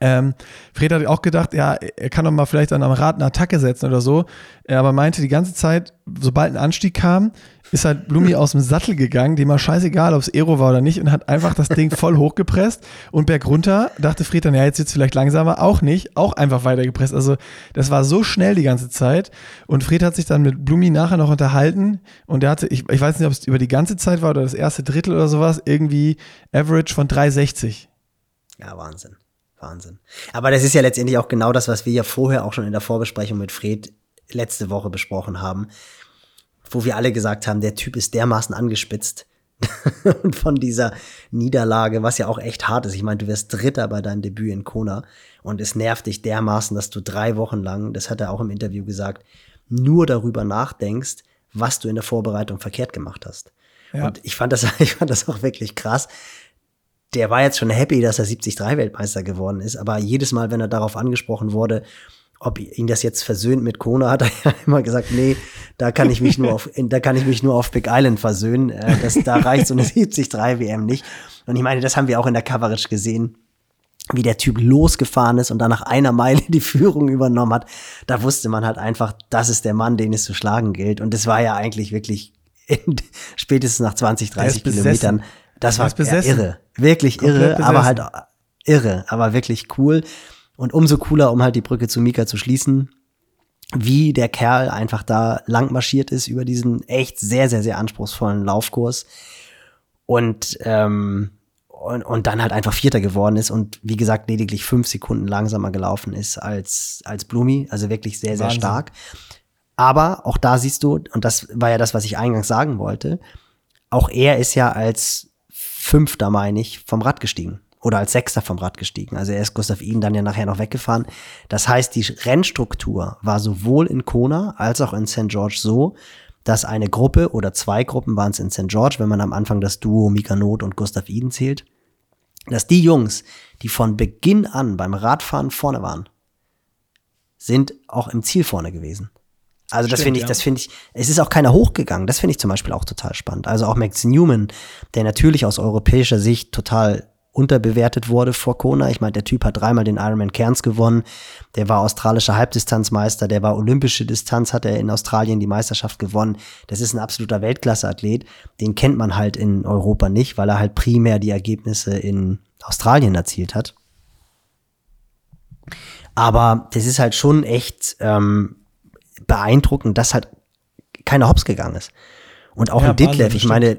ähm, Fred hat auch gedacht, ja, er kann doch mal vielleicht dann am Rad eine Attacke setzen oder so. Er aber meinte die ganze Zeit, sobald ein Anstieg kam, ist halt Blumi <laughs> aus dem Sattel gegangen, dem war scheißegal, ob es Aero war oder nicht, und hat einfach das Ding voll hochgepresst und bergunter dachte Fred dann, ja, jetzt wird's vielleicht langsamer, auch nicht, auch einfach weitergepresst. Also das war so schnell die ganze Zeit. Und Fred hat sich dann mit Blumi nachher noch unterhalten und der hatte, ich, ich weiß nicht, ob es über die ganze Zeit war oder das erste Drittel oder sowas, irgendwie Average von 360. Ja, Wahnsinn. Wahnsinn. Aber das ist ja letztendlich auch genau das, was wir ja vorher auch schon in der Vorbesprechung mit Fred letzte Woche besprochen haben, wo wir alle gesagt haben, der Typ ist dermaßen angespitzt <laughs> und von dieser Niederlage, was ja auch echt hart ist. Ich meine, du wirst Dritter bei deinem Debüt in Kona und es nervt dich dermaßen, dass du drei Wochen lang, das hat er auch im Interview gesagt, nur darüber nachdenkst, was du in der Vorbereitung verkehrt gemacht hast. Ja. Und ich fand das, <laughs> ich fand das auch wirklich krass, der war jetzt schon happy, dass er 73-Weltmeister geworden ist, aber jedes Mal, wenn er darauf angesprochen wurde, ob ihn das jetzt versöhnt mit Kona, <laughs> hat er ja immer gesagt, nee, da kann ich mich nur auf, <laughs> da kann ich mich nur auf Big Island versöhnen. Äh, das, da reicht so eine <laughs> 73 WM nicht. Und ich meine, das haben wir auch in der Coverage gesehen, wie der Typ losgefahren ist und dann nach einer Meile die Führung übernommen hat. Da wusste man halt einfach, das ist der Mann, den es zu schlagen gilt. Und das war ja eigentlich wirklich in, spätestens nach 20, 30 Kilometern das war ja, irre. Wirklich Komplett irre, besessen. aber halt irre, aber wirklich cool. Und umso cooler, um halt die Brücke zu Mika zu schließen, wie der Kerl einfach da lang marschiert ist über diesen echt sehr, sehr, sehr anspruchsvollen Laufkurs. Und, ähm, und, und dann halt einfach Vierter geworden ist und wie gesagt lediglich fünf Sekunden langsamer gelaufen ist als, als Blumi. Also wirklich sehr, sehr Wahnsinn. stark. Aber auch da siehst du, und das war ja das, was ich eingangs sagen wollte, auch er ist ja als Fünfter, meine ich, vom Rad gestiegen. Oder als Sechster vom Rad gestiegen. Also er ist Gustav Iden dann ja nachher noch weggefahren. Das heißt, die Rennstruktur war sowohl in Kona als auch in St. George so, dass eine Gruppe oder zwei Gruppen waren es in St. George, wenn man am Anfang das Duo Mika Not und Gustav Iden zählt, dass die Jungs, die von Beginn an beim Radfahren vorne waren, sind auch im Ziel vorne gewesen. Also das finde ich, ja. das finde ich, es ist auch keiner hochgegangen. Das finde ich zum Beispiel auch total spannend. Also auch Max Newman, der natürlich aus europäischer Sicht total unterbewertet wurde vor Kona. Ich meine, der Typ hat dreimal den Ironman Cairns gewonnen. Der war australischer Halbdistanzmeister. Der war olympische Distanz, hat er in Australien die Meisterschaft gewonnen. Das ist ein absoluter Weltklasse-Athlet. Den kennt man halt in Europa nicht, weil er halt primär die Ergebnisse in Australien erzielt hat. Aber das ist halt schon echt ähm, beeindruckend, dass halt keiner hops gegangen ist. Und auch Ja, ein Ditlev, ich meine,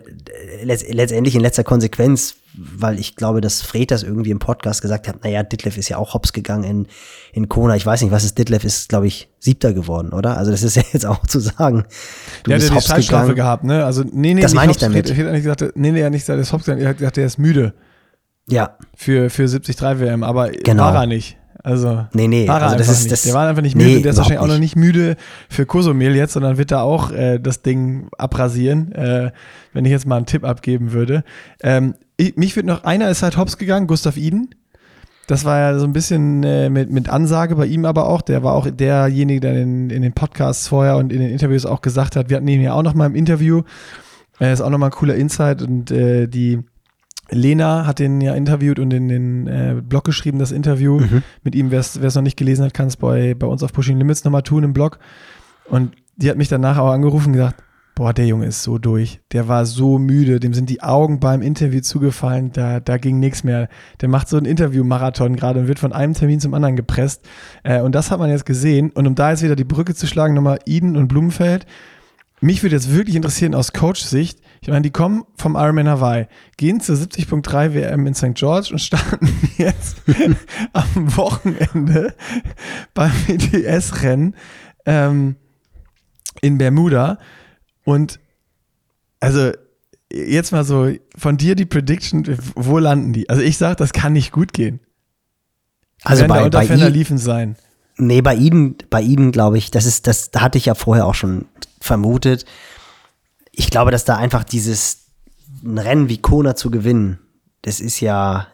letzt, letztendlich in letzter Konsequenz, weil ich glaube, dass Fred das irgendwie im Podcast gesagt hat, naja, Ditlev ist ja auch hops gegangen in, in Kona. Ich weiß nicht, was ist Ditlev, ist, glaube ich, siebter geworden, oder? Also das ist <laughs> ja jetzt auch zu sagen. Du Der hat bist ja die hops Zeitstrafe gegangen. gehabt, ne? Also, nee, nee, Das nicht meine ich damit. Ich hätte eigentlich gesagt, nee, nee, er hat nicht gesagt, er ist Hobbs, er hat gesagt, er ist müde Ja, für, für 73 WM, aber Genau. war er nicht. Also, nee, nee. war Also das ist nicht. das. der war einfach nicht nee, müde, der ist wahrscheinlich auch noch nicht müde für Kosumel jetzt, sondern wird da auch äh, das Ding abrasieren, äh, wenn ich jetzt mal einen Tipp abgeben würde. Ähm, ich, mich wird noch, einer ist halt hops gegangen, Gustav Iden. Das war ja so ein bisschen äh, mit, mit Ansage bei ihm aber auch. Der war auch derjenige, der in, in den Podcasts vorher und in den Interviews auch gesagt hat, wir hatten ihn ja auch noch mal im Interview. Er ist auch noch mal ein cooler Insight und äh, die Lena hat den ja interviewt und in den äh, Blog geschrieben, das Interview Mhm. mit ihm. Wer es noch nicht gelesen hat, kann es bei, bei uns auf Pushing Limits nochmal tun im Blog. Und die hat mich danach auch angerufen und gesagt, boah, der Junge ist so durch. Der war so müde, dem sind die Augen beim Interview zugefallen, da, da ging nichts mehr. Der macht so einen Interview-Marathon gerade und wird von einem Termin zum anderen gepresst. Äh, und das hat man jetzt gesehen. Und um da jetzt wieder die Brücke zu schlagen, nochmal Eden und Blumenfeld. Mich würde jetzt wirklich interessieren aus Coach-Sicht. Ich meine, die kommen vom Ironman Hawaii, gehen zur 70.3 WM in St. George und starten <laughs> jetzt am Wochenende beim ETS-Rennen ähm, in Bermuda. Und also jetzt mal so von dir die Prediction, wo landen die? Also ich sage, das kann nicht gut gehen. Also bei, bei, Ferner I, liefen sein. Nee, bei ihnen, bei ihnen glaube ich, das ist, das hatte ich ja vorher auch schon vermutet. Ich glaube, dass da einfach dieses ein Rennen wie Kona zu gewinnen, das ist ja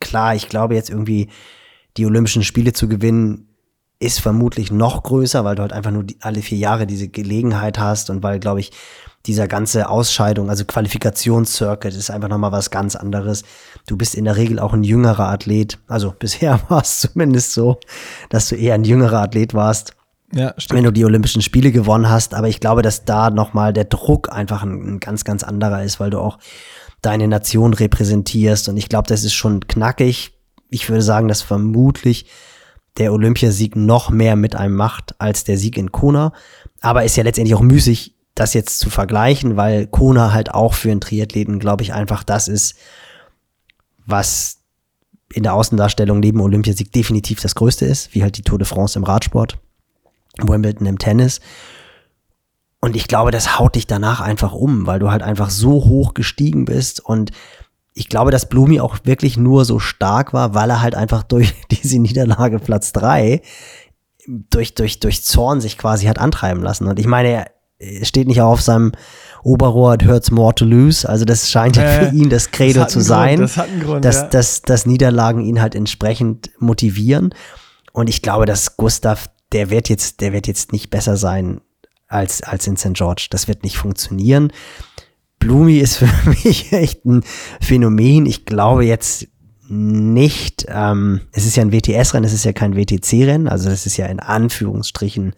klar. Ich glaube jetzt irgendwie die Olympischen Spiele zu gewinnen, ist vermutlich noch größer, weil du halt einfach nur die, alle vier Jahre diese Gelegenheit hast und weil, glaube ich, dieser ganze Ausscheidung, also Qualifikationscircuit ist einfach nochmal was ganz anderes. Du bist in der Regel auch ein jüngerer Athlet. Also bisher <laughs> war es zumindest so, dass du eher ein jüngerer Athlet warst, Ja, stimmt. wenn du die Olympischen Spiele gewonnen hast. Aber ich glaube, dass da nochmal der Druck einfach ein, ein ganz, ganz anderer ist, weil du auch deine Nation repräsentierst. Und ich glaube, das ist schon knackig. Ich würde sagen, dass vermutlich der Olympiasieg noch mehr mit einem macht als der Sieg in Kona. Aber ist ja letztendlich auch müßig, das jetzt zu vergleichen, weil Kona halt auch für einen Triathleten, glaube ich, einfach das ist, was in der Außendarstellung neben Olympiasieg definitiv das Größte ist, wie halt die Tour de France im Radsport, Wimbledon im Tennis. Und ich glaube, das haut dich danach einfach um, weil du halt einfach so hoch gestiegen bist. Und ich glaube, dass Blumi auch wirklich nur so stark war, weil er halt einfach durch <laughs> diese Niederlage Platz drei durch, durch, durch Zorn sich quasi hat antreiben lassen. Und ich meine, er steht nicht auf seinem Oberrohr, it hurts more to lose. Also das scheint ja Äh, für ihn das Credo hat zu sein Grund, das Grund, dass, ja. dass, dass Niederlagen ihn halt entsprechend motivieren. Und ich glaube, dass Gustav, der wird jetzt, der wird jetzt nicht besser sein als, als in St. George. Das wird nicht funktionieren. Blumi ist für <laughs> mich echt ein Phänomen. Ich glaube jetzt nicht, ähm, es ist ja ein WTS-Rennen, es ist ja kein WTC-Rennen, also das ist ja in Anführungsstrichen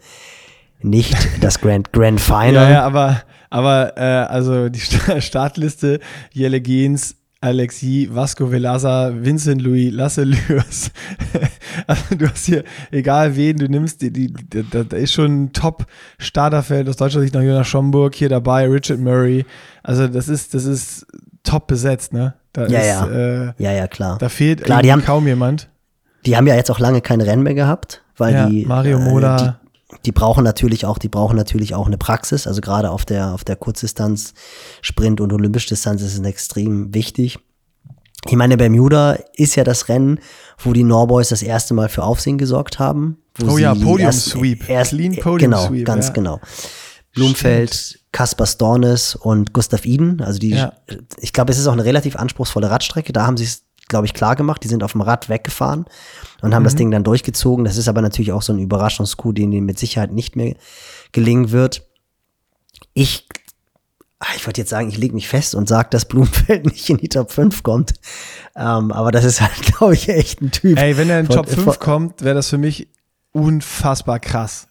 nicht das Grand, Grand <laughs> Final. Ja, ja, aber, aber äh, also die Sta- Startliste, Jelle Gens, Alexis, Vasco Velaza, Vincent Louis, Lasse Lürs. <laughs> also du hast hier, egal wen du nimmst, die, die, die, da, ist schon ein Top-Starterfeld aus deutscher Sicht noch Jonas Schomburg hier dabei, Richard Murray. Also das ist, das ist top besetzt, ne? Da Ja, ist, ja. Äh, Ja, ja, klar. da fehlt Klar, die haben- kaum jemand. Die haben ja jetzt auch lange kein Rennen mehr gehabt, weil Ja, die Mario äh, Mola. Die, brauchen natürlich auch, die brauchen natürlich auch eine Praxis. Also gerade auf der auf der Kurzdistanz, Sprint und Olympischdistanz ist es extrem wichtig. Ich meine, Bermuda ist ja das Rennen, wo die Norboys das erste Mal für Aufsehen gesorgt haben. Wo Oh ja, Podium-Sweep. Erst, Clean erst, Podium-Sweep, Genau, ganz ja. genau. Blumfeld, Kaspar Stornes und Gustav Iden. Also die, Ja. ich glaube, es ist auch eine relativ anspruchsvolle Radstrecke. Da haben sie es, glaube ich, klar gemacht. Die sind auf dem Rad weggefahren und haben das Ding dann durchgezogen. Das ist aber natürlich auch so ein Überraschungscoup, den ihnen mit Sicherheit nicht mehr gelingen wird. Ich, ah, ich wollte jetzt sagen, ich lege mich fest und sage, dass Blumfeld <laughs> nicht in die Top 5 kommt. Ähm, aber das ist halt, <laughs> glaube ich, echt ein Typ. Ey, wenn er in Von- Top 5 von- kommt, wäre das für mich unfassbar krass.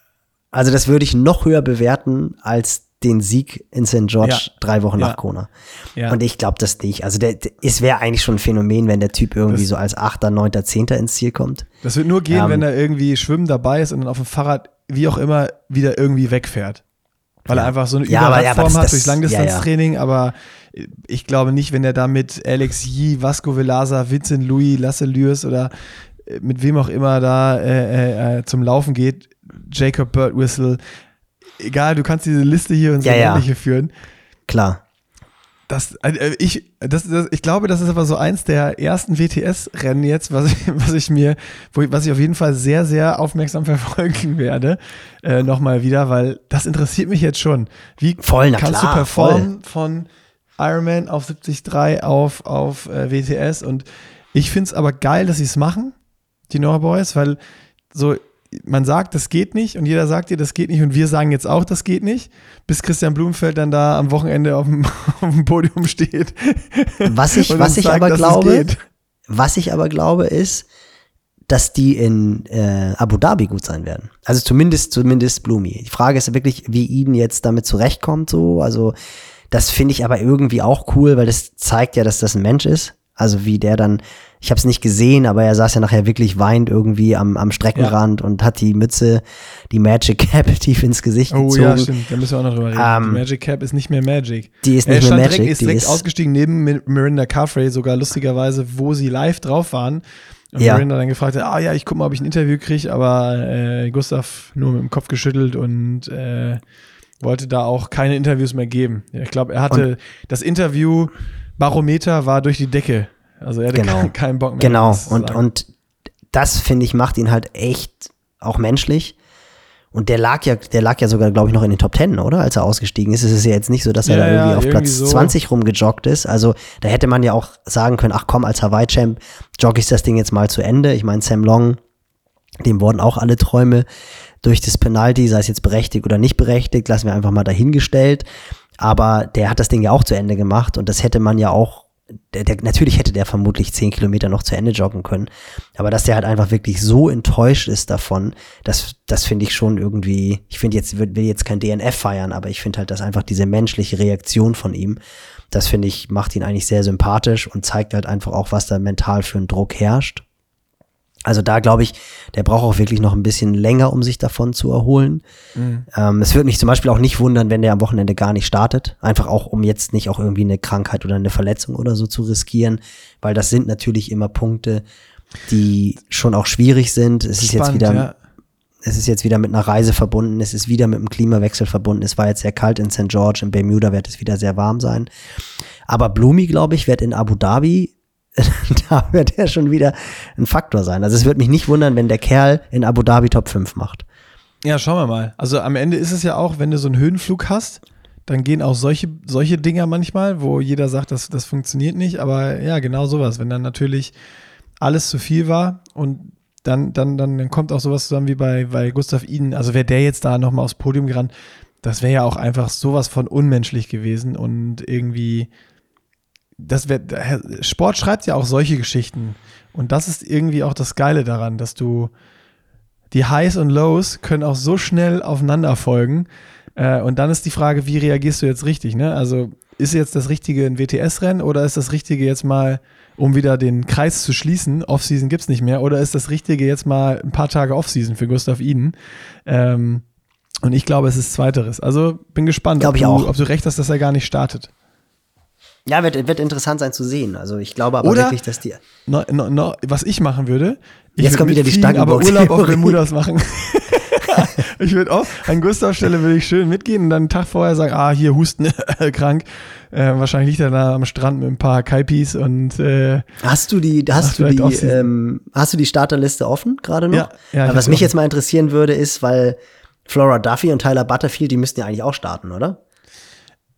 Also das würde ich noch höher bewerten als den Sieg in St. George Ja. drei Wochen Ja. nach Kona. Ja. Und ich glaube das nicht. Also der, der, es wäre eigentlich schon ein Phänomen, wenn der Typ irgendwie Das- so als Achter, Neunter, Zehnter ins Ziel kommt. Das wird nur gehen, Ähm, wenn er irgendwie schwimmen dabei ist und dann auf dem Fahrrad, wie auch immer, wieder irgendwie wegfährt. Weil er einfach so eine Ja, aber- das- hat das- durch Langdistanztraining, aber ich glaube nicht, wenn er da mit Alex Yee, Vasco Velasa, Vincent Louis, Lasse Lürs oder äh, mit wem auch immer da äh, äh, zum Laufen geht, Jacob Birdwhistle, egal, du kannst diese Liste hier und so Ja, ja. ähnliche führen. Klar. Das, äh, ich, das, das, ich glaube, das ist aber so eins der ersten WTS-Rennen jetzt, was ich, <laughs> was ich mir, wo was ich auf jeden Fall sehr, sehr aufmerksam <laughs> verfolgen werde, äh, nochmal wieder, weil das interessiert mich jetzt schon. Wie Voll, kannst klar, du performen von Ironman auf 73 auf, auf äh, WTS? Und ich finde es aber geil, dass sie es machen, die Norboys, weil so, man sagt, das geht nicht und jeder sagt dir, das geht nicht und wir sagen jetzt auch, das geht nicht, bis Christian Blumenfeld dann da am Wochenende auf dem, <laughs> auf dem Podium steht. Was ich, was ich sagt, aber glaube, was ich aber glaube, ist, dass die in äh, Abu Dhabi gut sein werden. Also zumindest, zumindest Blumi. Die Frage ist wirklich, wie Eden jetzt damit zurechtkommt, so. Also, das finde ich aber irgendwie auch cool, weil das zeigt ja, dass das ein Mensch ist. Also wie der dann, ich habe es nicht gesehen, aber er saß ja nachher wirklich weint irgendwie am, am Streckenrand und hat die Mütze, die Magic Cap <laughs> tief ins Gesicht Oh gezogen. ja, stimmt, da müssen wir auch noch drüber reden. Ähm, die Magic Cap ist nicht mehr Magic. Die ist er nicht mehr stand Magic, direkt, ist die direkt ist- ausgestiegen neben Mi- Mirinda Carfrey, sogar lustigerweise, wo sie live drauf waren. Und Ja. Mirinda dann gefragt hat, ah ja, ich guck mal, ob ich ein Interview kriege, aber äh, Gustav nur mit dem Kopf geschüttelt und äh, wollte da auch keine Interviews mehr geben. Ja, ich glaube, er hatte das Interview Barometer war durch die Decke. Also er hatte Genau. keinen, keinen Bock mehr. Genau, und, und das, finde ich, macht ihn halt echt auch menschlich. Und der lag ja, der lag ja sogar, glaube ich, noch in den Top Ten, oder? Als er ausgestiegen ist. Es ist ja jetzt nicht so, dass er Ja, da irgendwie ja, auf irgendwie Platz so. 20 rumgejoggt ist. Also da hätte man ja auch sagen können, ach komm, als Hawaii-Champ jogge ich das Ding jetzt mal zu Ende. Ich meine, Sam Long, dem wurden auch alle Träume durch das Penalty, sei es jetzt berechtigt oder nicht berechtigt, lassen wir einfach mal dahingestellt. Aber der hat das Ding ja auch zu Ende gemacht und das hätte man ja auch, der, der, natürlich hätte der vermutlich 10 Kilometer noch zu Ende joggen können. Aber dass der halt einfach wirklich so enttäuscht ist davon, das, das finde ich schon irgendwie, ich finde jetzt, will jetzt kein DNF feiern, aber ich finde halt, dass einfach diese menschliche Reaktion von ihm, das finde ich, macht ihn eigentlich sehr sympathisch und zeigt halt einfach auch, was da mental für ein Druck herrscht. Also da glaube ich, der braucht auch wirklich noch ein bisschen länger, um sich davon zu erholen. Ähm, es würde mich zum Beispiel auch nicht wundern, wenn der am Wochenende gar nicht startet. Einfach auch, um jetzt nicht auch irgendwie eine Krankheit oder eine Verletzung oder so zu riskieren, weil das sind natürlich immer Punkte, die schon auch schwierig sind. Es ist jetzt Spannend, wieder, ja. es ist jetzt wieder mit einer Reise verbunden, es ist wieder mit einem Klimawechsel verbunden. Es war jetzt sehr kalt in St. George, in Bermuda wird es wieder sehr warm sein. Aber Blumi, glaube ich, wird in Abu Dhabi, <laughs> da wird er schon wieder ein Faktor sein. Also es würde mich nicht wundern, wenn der Kerl in Abu Dhabi Top 5 macht. Ja, schauen wir mal. Also am Ende ist es ja auch, wenn du so einen Höhenflug hast, dann gehen auch solche, solche Dinger manchmal, wo jeder sagt, das, das funktioniert nicht. Aber ja, genau sowas. Wenn dann natürlich alles zu viel war und dann, dann, dann, dann kommt auch sowas zusammen wie bei, bei Gustav Iden. Also wäre der jetzt da nochmal aufs Podium gerannt, das wäre ja auch einfach sowas von unmenschlich gewesen und irgendwie, das wär, Sport schreibt ja auch solche Geschichten. Und das ist irgendwie auch das Geile daran, dass du, die Highs und Lows können auch so schnell aufeinander folgen. Äh, und dann ist die Frage, wie reagierst du jetzt richtig? Ne? Also ist jetzt das Richtige ein WTS-Rennen oder ist das Richtige jetzt mal, um wieder den Kreis zu schließen, Offseason gibt es nicht mehr, oder ist das Richtige jetzt mal ein paar Tage Offseason für Gustav Iden? Ähm, und ich glaube, es ist Zweiteres. Also bin gespannt, ob du, ob du recht hast, dass er gar nicht startet. Ja, wird, wird interessant sein zu sehen. Also ich glaube aber Oder- wirklich, dass die. No, no, no, was ich machen würde, ich Jetzt kommt wieder die aber Urlaub auf. Bermudas machen. <laughs> ich würde auch, an Gustavs Stelle würde ich schön mitgehen und dann einen Tag vorher sagen, ah, hier Husten, <laughs> krank. Äh, wahrscheinlich liegt er da am Strand mit ein paar Kaipis und äh, Hast du die, hast du die, ähm, hast du die Starterliste offen gerade noch? Ja, ja, Aber was mich offen. jetzt mal interessieren würde, ist, weil Flora Duffy und Tyler Butterfield, die müssten ja eigentlich auch starten, oder?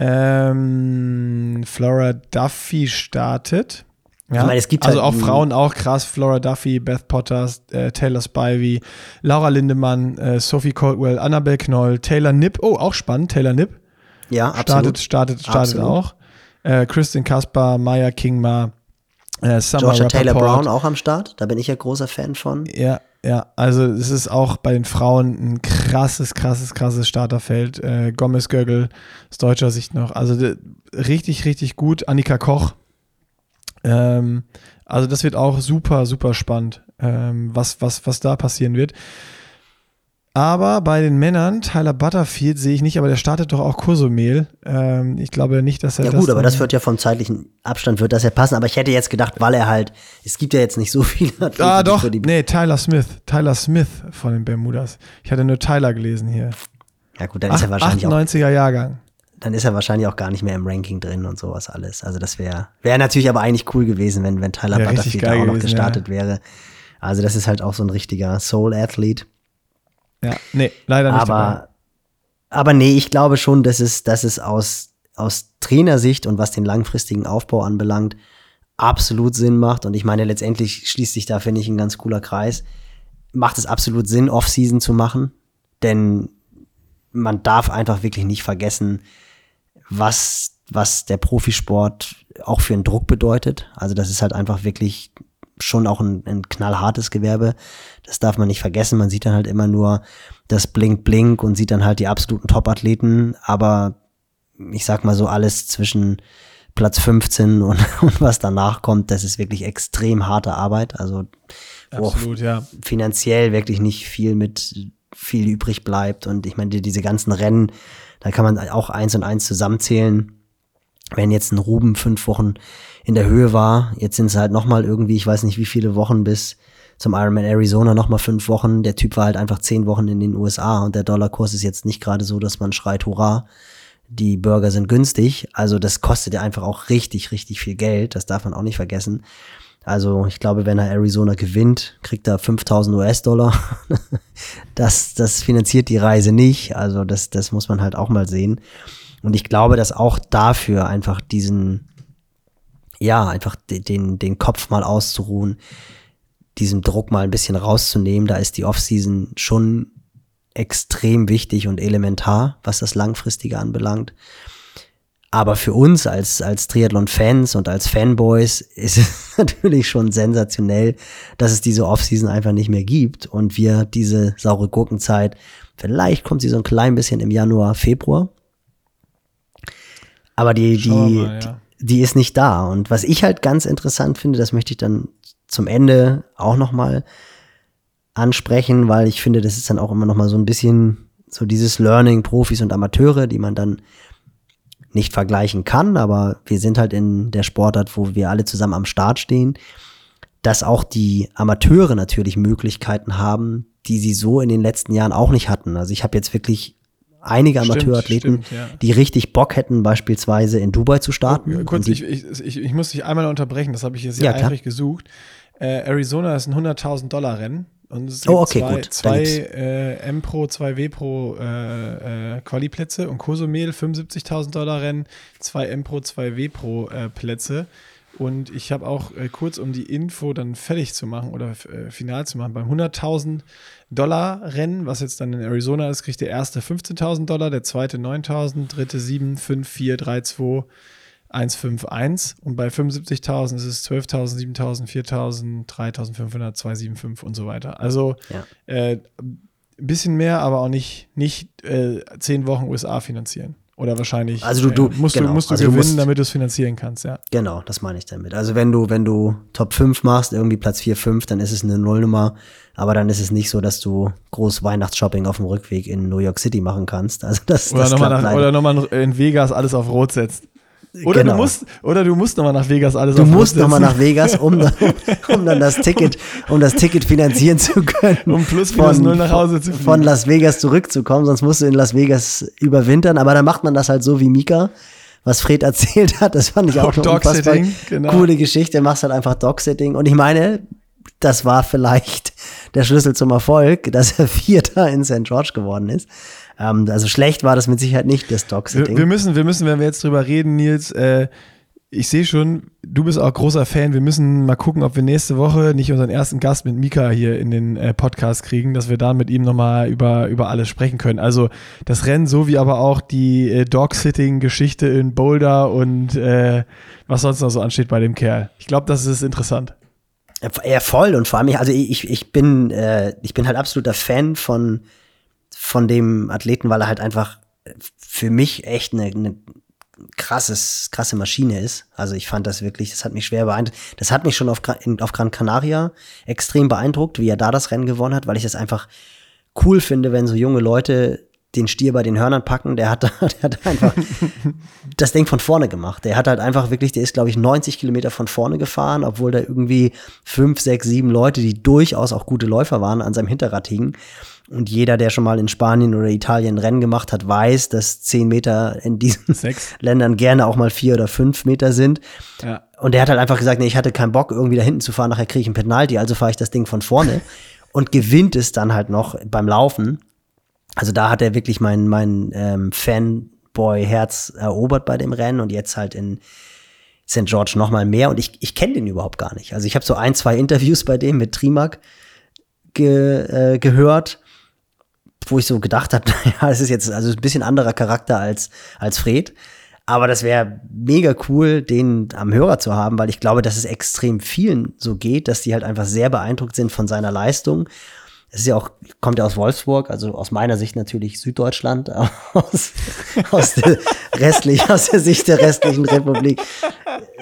Ähm, Flora Duffy startet. Ja, Ich meine, es gibt also halt auch Frauen auch krass. Flora Duffy, Beth Potters, äh, Taylor Spivey, Laura Lindemann, äh, Sophie Caldwell, Annabelle Knoll, Taylor Nipp. Oh, auch spannend. Taylor Nipp Ja, startet, absolut. startet, startet Absolut. auch. Äh, Kristen Kasper, Maya Kingma, äh, Summer Georgia Taylor Rappaport. Brown auch am Start. Da bin ich ja großer Fan von. Ja, ja, also es ist auch bei den Frauen ein krasses, krasses, krasses Starterfeld. Äh, Gomez Göggel aus deutscher Sicht noch. Also richtig, richtig gut. Annika Koch. Ähm, also das wird auch super, super spannend, ähm, was, was, was da passieren wird. Aber bei den Männern, Tyler Butterfield sehe ich nicht, aber der startet doch auch Kursomel. Ähm, ich glaube nicht, dass er Ja das gut, aber das wird ja vom zeitlichen Abstand wird das ja passen. Aber ich hätte jetzt gedacht, weil er halt, es gibt ja jetzt nicht so viele Athleten, Ah, doch. Nee, Tyler Smith. Tyler Smith von den Bermudas. Ich hatte nur Tyler gelesen hier. Ja gut, dann ist Ach, er wahrscheinlich auch 98er Jahrgang. dann ist er wahrscheinlich auch gar nicht mehr im Ranking drin und sowas alles. Also das wäre wäre natürlich aber eigentlich cool gewesen, wenn, wenn Tyler richtig Butterfield auch noch gewesen, gestartet wäre. Also das ist halt auch so ein richtiger Soul-Athlet. Ja, nee, leider nicht. dabei. Aber, aber nee, ich glaube schon, dass es, dass es aus, aus Trainersicht und was den langfristigen Aufbau anbelangt, absolut Sinn macht. Und ich meine, letztendlich schließt sich da, finde ich, ein ganz cooler Kreis. Macht es absolut Sinn, Off-Season zu machen. Denn man darf einfach wirklich nicht vergessen, was, was der Profisport auch für einen Druck bedeutet. Also das ist halt einfach wirklich schon auch ein, ein knallhartes Gewerbe. Das darf man nicht vergessen. Man sieht dann halt immer nur das Blink Blink und sieht dann halt die absoluten Top-Athleten. Aber ich sag mal so alles zwischen Platz 15 und, <laughs> und was danach kommt, das ist wirklich extrem harte Arbeit. Also Absolut, ja. finanziell wirklich nicht viel mit viel übrig bleibt. Und ich meine, die- diese ganzen Rennen, da kann man auch eins und eins zusammenzählen. Wenn jetzt ein Ruben fünf Wochen in der Höhe war, jetzt sind es halt nochmal irgendwie, ich weiß nicht wie viele Wochen bis zum Ironman Arizona nochmal fünf Wochen. Der Typ war halt einfach zehn Wochen in den USA und der Dollarkurs ist jetzt nicht gerade so, dass man schreit, hurra, die Burger sind günstig. Also das kostet ja einfach auch richtig, richtig viel Geld. Das darf man auch nicht vergessen. Also ich glaube, wenn er Arizona gewinnt, kriegt er 5000 US-Dollar. <laughs> das, das finanziert die Reise nicht. Also das, das muss man halt auch mal sehen. Und ich glaube, dass auch dafür einfach diesen, ja, einfach de- den, den Kopf mal auszuruhen, diesem Druck mal ein bisschen rauszunehmen, da ist die Offseason schon extrem wichtig und elementar, was das Langfristige anbelangt. Aber für uns als, als Triathlon-Fans und als Fanboys ist es <laughs> natürlich schon sensationell, dass es diese Offseason einfach nicht mehr gibt und wir diese saure Gurkenzeit, vielleicht kommt sie so ein klein bisschen im Januar, Februar. Aber die, die, mal, ja. Die, ist nicht da. Und was ich halt ganz interessant finde, das möchte ich dann zum Ende auch nochmal ansprechen, weil ich finde, das ist dann auch immer nochmal so ein bisschen so dieses Learning, Profis und Amateure, die man dann nicht vergleichen kann, aber wir sind halt in der Sportart, wo wir alle zusammen am Start stehen, dass auch die Amateure natürlich Möglichkeiten haben, die sie so in den letzten Jahren auch nicht hatten. Also ich habe jetzt wirklich einige Amateurathleten, ja. die richtig Bock hätten, beispielsweise in Dubai zu starten. Ja, Kurz, ich, ich, ich, muss dich einmal unterbrechen, das habe ich jetzt Ja, sehr klar. eifrig gesucht. Äh, Arizona ist ein 100.000 Dollar Rennen. Und es Oh, gibt okay, zwei, gut. Zwei äh, M-Pro, zwei W-Pro äh, äh, Quali-Plätze und Cozumel 75.000 Dollar Rennen, zwei M-Pro, zwei W-Pro äh, Plätze. Und ich habe auch äh, kurz, um die Info dann fertig zu machen oder äh, final zu machen, beim 100.000 Dollar Rennen, was jetzt dann in Arizona ist, kriegt der erste 15.000 Dollar, der zweite 9.000, dritte 7, 5, 4, 3, 2, 151 und bei 75.000 ist es 12.000, 7.000, 4.000, 3.500, 275 und so weiter. Also Ja. äh, ein bisschen mehr, aber auch nicht, nicht äh, zehn Wochen USA finanzieren. Oder wahrscheinlich Also du- du- äh, musst, genau. du, musst du Also du gewinnen, musst- damit du es finanzieren kannst, ja. Genau, das meine ich damit. Also wenn du, wenn du Top 5 machst, irgendwie Platz 4, 5, dann ist es eine Nullnummer. Aber dann ist es nicht so, dass du groß Weihnachtsshopping auf dem Rückweg in New York City machen kannst. Also das, Oder nochmal nach- nochmal in Vegas alles auf Rot setzt. Oder Genau. du musst, oder du musst nochmal nach Vegas alles Du musst nochmal nach Vegas, um, dann- <laughs> um dann das Ticket, um das Ticket finanzieren zu können. Um plus minus null nach Hause zu fliegen. Von Las Vegas zurückzukommen, sonst musst du in Las Vegas überwintern. Aber dann macht man das halt so wie Mika, was Fred <laughs> erzählt hat. Das fand ich auch eine unfassbar genau. coole Geschichte. Machst halt einfach Dog-Sitting. Und ich meine, das war vielleicht der Schlüssel zum Erfolg, dass er <laughs> Vierter in St. George geworden ist. Ähm, also schlecht war das mit Sicherheit nicht, das Wir, Dog-Sitting. wir müssen, wir müssen, wenn wir jetzt drüber reden, Nils, äh, ich sehe schon, du bist auch großer Fan. Wir müssen mal gucken, ob wir nächste Woche nicht unseren ersten Gast mit Mika hier in den äh, Podcast kriegen, dass wir da mit ihm nochmal über, über alles sprechen können. Also das Rennen so wie aber auch die äh, Dog-Sitting-Geschichte in Boulder und äh, was sonst noch so ansteht bei dem Kerl. Ich glaube, das ist interessant. Ja, voll. Und vor allem, also ich, ich bin, äh, ich bin halt absoluter Fan von, von dem Athleten, weil er halt einfach für mich echt eine, eine krasses, krasse Maschine ist. Also ich fand das wirklich, das hat mich schwer beeindruckt. Das hat mich schon auf, auf Gran Canaria extrem beeindruckt, wie er da das Rennen gewonnen hat, weil ich das einfach cool finde, wenn so junge Leute den Stier bei den Hörnern packen. Der hat, da- <laughs> der hat einfach <laughs> das Ding von vorne gemacht. Der hat halt einfach wirklich, der ist, glaube ich, 90 Kilometer von vorne gefahren, obwohl da irgendwie fünf, sechs, sieben Leute, die durchaus auch gute Läufer waren, an seinem Hinterrad hingen. Und jeder, der schon mal in Spanien oder Italien Rennen gemacht hat, weiß, dass zehn Meter in diesen <laughs> Sechs. Ländern gerne auch mal vier oder fünf Meter sind. Ja. Und der hat halt einfach gesagt, nee, ich hatte keinen Bock, irgendwie da hinten zu fahren, nachher kriege ich ein Penalty, also fahre ich das Ding von vorne <laughs> und gewinnt es dann halt noch beim Laufen. Also da hat er wirklich mein, mein ähm, Fanboy-Herz erobert bei dem Rennen und jetzt halt in St. George noch mal mehr. Und ich, ich kenne den überhaupt gar nicht. Also ich habe so ein, zwei Interviews bei dem mit Trimac ge, äh, gehört, wo ich so gedacht habe, <laughs> naja, es ist jetzt also ein bisschen anderer Charakter als, als Fred. Aber das wäre mega cool, den am Hörer zu haben, weil ich glaube, dass es extrem vielen so geht, dass die halt einfach sehr beeindruckt sind von seiner Leistung. Es ist ja auch, kommt ja aus Wolfsburg, also aus meiner Sicht natürlich Süddeutschland, aber <laughs> aus, aus, der restlich, aus der Sicht der restlichen Republik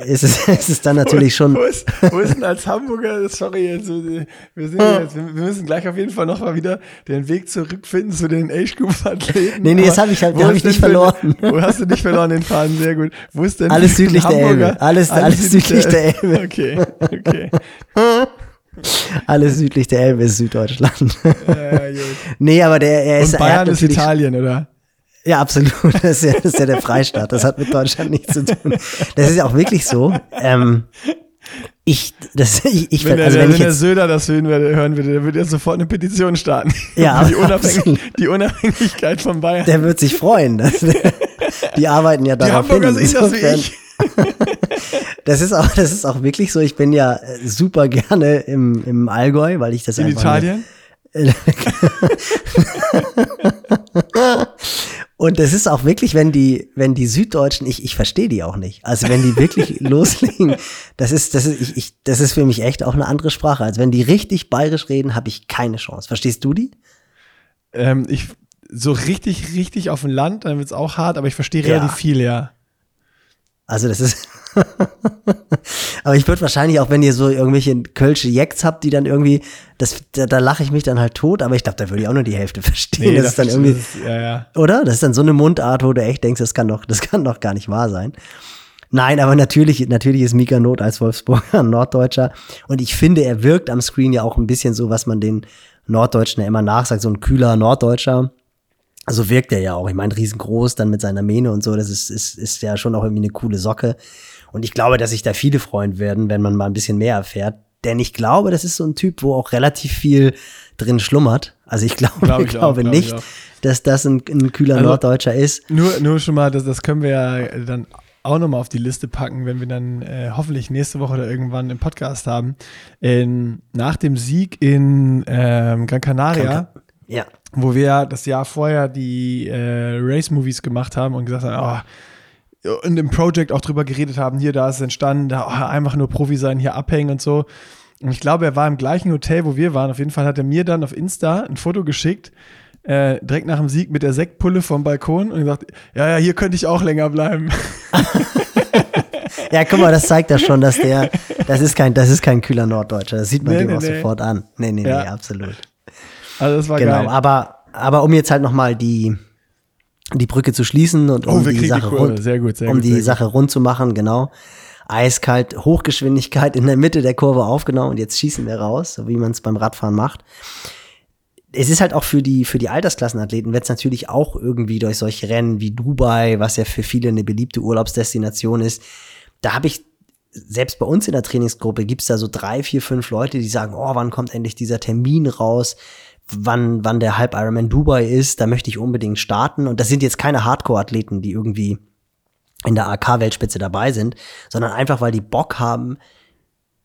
ist es, ist es dann natürlich schon. Wo ist, wo ist denn als Hamburger, sorry, jetzt, wir, sind jetzt, wir müssen gleich auf jeden Fall noch mal wieder den Weg zurückfinden zu den Age-Group-Athleten. Nee, nee, das Aber hab ich halt- hab ich nicht denn für- verloren. Wo hast du nicht verloren, den Faden? Sehr gut. Wo ist denn Alles südlich der Hamburger- Elbe. Alles- alles südlich der Elbe. Okay, okay. <laughs> <laughs> Alles südlich der Elbe ist Süddeutschland. Äh, <laughs> nee, aber der, er ist, Und er Bayern ist Italien, oder? Ja, absolut. <laughs> Das ist ja, das ist ja der Freistaat. Das hat mit Deutschland nichts zu tun. Das ist ja auch wirklich so. Ähm, ich, das, ich, ich Wenn, der, also wenn wenn ich der jetzt, Söder das hören würde, hören würde, dann würde er sofort eine Petition starten. Ja, die, Unabhängig die Unabhängigkeit von Bayern. der wird sich freuen. Das, die arbeiten ja die darauf Hamburger sehen das wie ich. Das ist auch, das ist auch wirklich so. Ich bin ja äh, super gerne im, im Allgäu, weil ich das In einfach Italien? <laughs> Und das ist auch wirklich, wenn die, wenn die Süddeutschen, ich, ich verstehe die auch nicht. Also wenn die wirklich <laughs> loslegen, das ist, das ist, ich, ich, das ist für mich echt auch eine andere Sprache. Also wenn die richtig bayerisch reden, habe ich keine Chance. Verstehst du die? Ähm, ich, so richtig, richtig auf dem Land, dann wird es auch hart, aber ich verstehe Ja. relativ viel, ja. Also das ist. <laughs> Aber ich würde wahrscheinlich auch, wenn ihr so irgendwelche Kölsche Jacks habt, die dann irgendwie, das, da, da lache ich mich dann halt tot, aber ich glaube, da würde ich auch nur die Hälfte <laughs> verstehen. das ist dann irgendwie, ist- ja, ja. oder? Das ist dann so eine Mundart, wo du echt denkst, das kann doch, das kann doch gar nicht wahr sein. Nein, aber natürlich, natürlich ist Mika Not als Wolfsburger ein <laughs> Norddeutscher. Und ich finde, er wirkt am Screen ja auch ein bisschen so, was man den Norddeutschen ja immer nachsagt, so ein kühler Norddeutscher. So wirkt er ja auch. Ich meine, riesengroß, dann mit seiner Mähne und so, das ist, ist, ist ja schon auch irgendwie eine coole Socke. Und ich glaube, dass sich da viele freuen werden, wenn man mal ein bisschen mehr erfährt. Denn ich glaube, das ist so ein Typ, wo auch relativ viel drin schlummert. Also ich <laughs> glaube, Glaub ich ich auch, glaube glaub ich nicht, auch. dass das ein, ein kühler Also- Norddeutscher ist. Nur, nur schon mal, das, das können wir ja dann auch nochmal auf die Liste packen, wenn wir dann äh, hoffentlich nächste Woche oder irgendwann im Podcast haben. In, nach dem Sieg in ähm, Gran Canaria, Ja. Wo wir das Jahr vorher die äh, Race-Movies gemacht haben und gesagt haben, oh, und im Project auch drüber geredet haben, hier, da ist es entstanden, da oh, einfach nur Profi sein, hier abhängen und so. Und ich glaube, er war im gleichen Hotel, wo wir waren. Auf jeden Fall hat er mir dann auf Insta ein Foto geschickt, äh, direkt nach dem Sieg mit der Sektpulle vom Balkon und gesagt, ja, ja, hier könnte ich auch länger bleiben. <laughs> Ja, guck mal, das zeigt ja schon, dass der, das ist kein, das ist kein kühler Norddeutscher. Das sieht man Nee, dem nee, auch nee. sofort an. Nee, nee, Ja. nee, absolut. Also das war Genau, geil. aber, aber um jetzt halt nochmal die, die Brücke zu schließen und Oh, um wir die die Sache Kurve. rund, Sehr gut, sehr um gut, die gut. Sache rund zu machen, genau. Eiskalt, Hochgeschwindigkeit in der Mitte der Kurve aufgenommen und jetzt schießen wir raus, so wie man es beim Radfahren macht. Es ist halt auch für die, für die Altersklassenathleten wird es natürlich auch irgendwie durch solche Rennen wie Dubai, was ja für viele eine beliebte Urlaubsdestination ist, da habe ich selbst bei uns in der Trainingsgruppe gibt's da so drei, vier, fünf Leute, die sagen, oh, wann kommt endlich dieser Termin raus? Wann, wann der Halb Ironman Dubai ist, da möchte ich unbedingt starten. Und das sind jetzt keine Hardcore-Athleten, die irgendwie in der AK-Weltspitze dabei sind, sondern einfach, weil die Bock haben,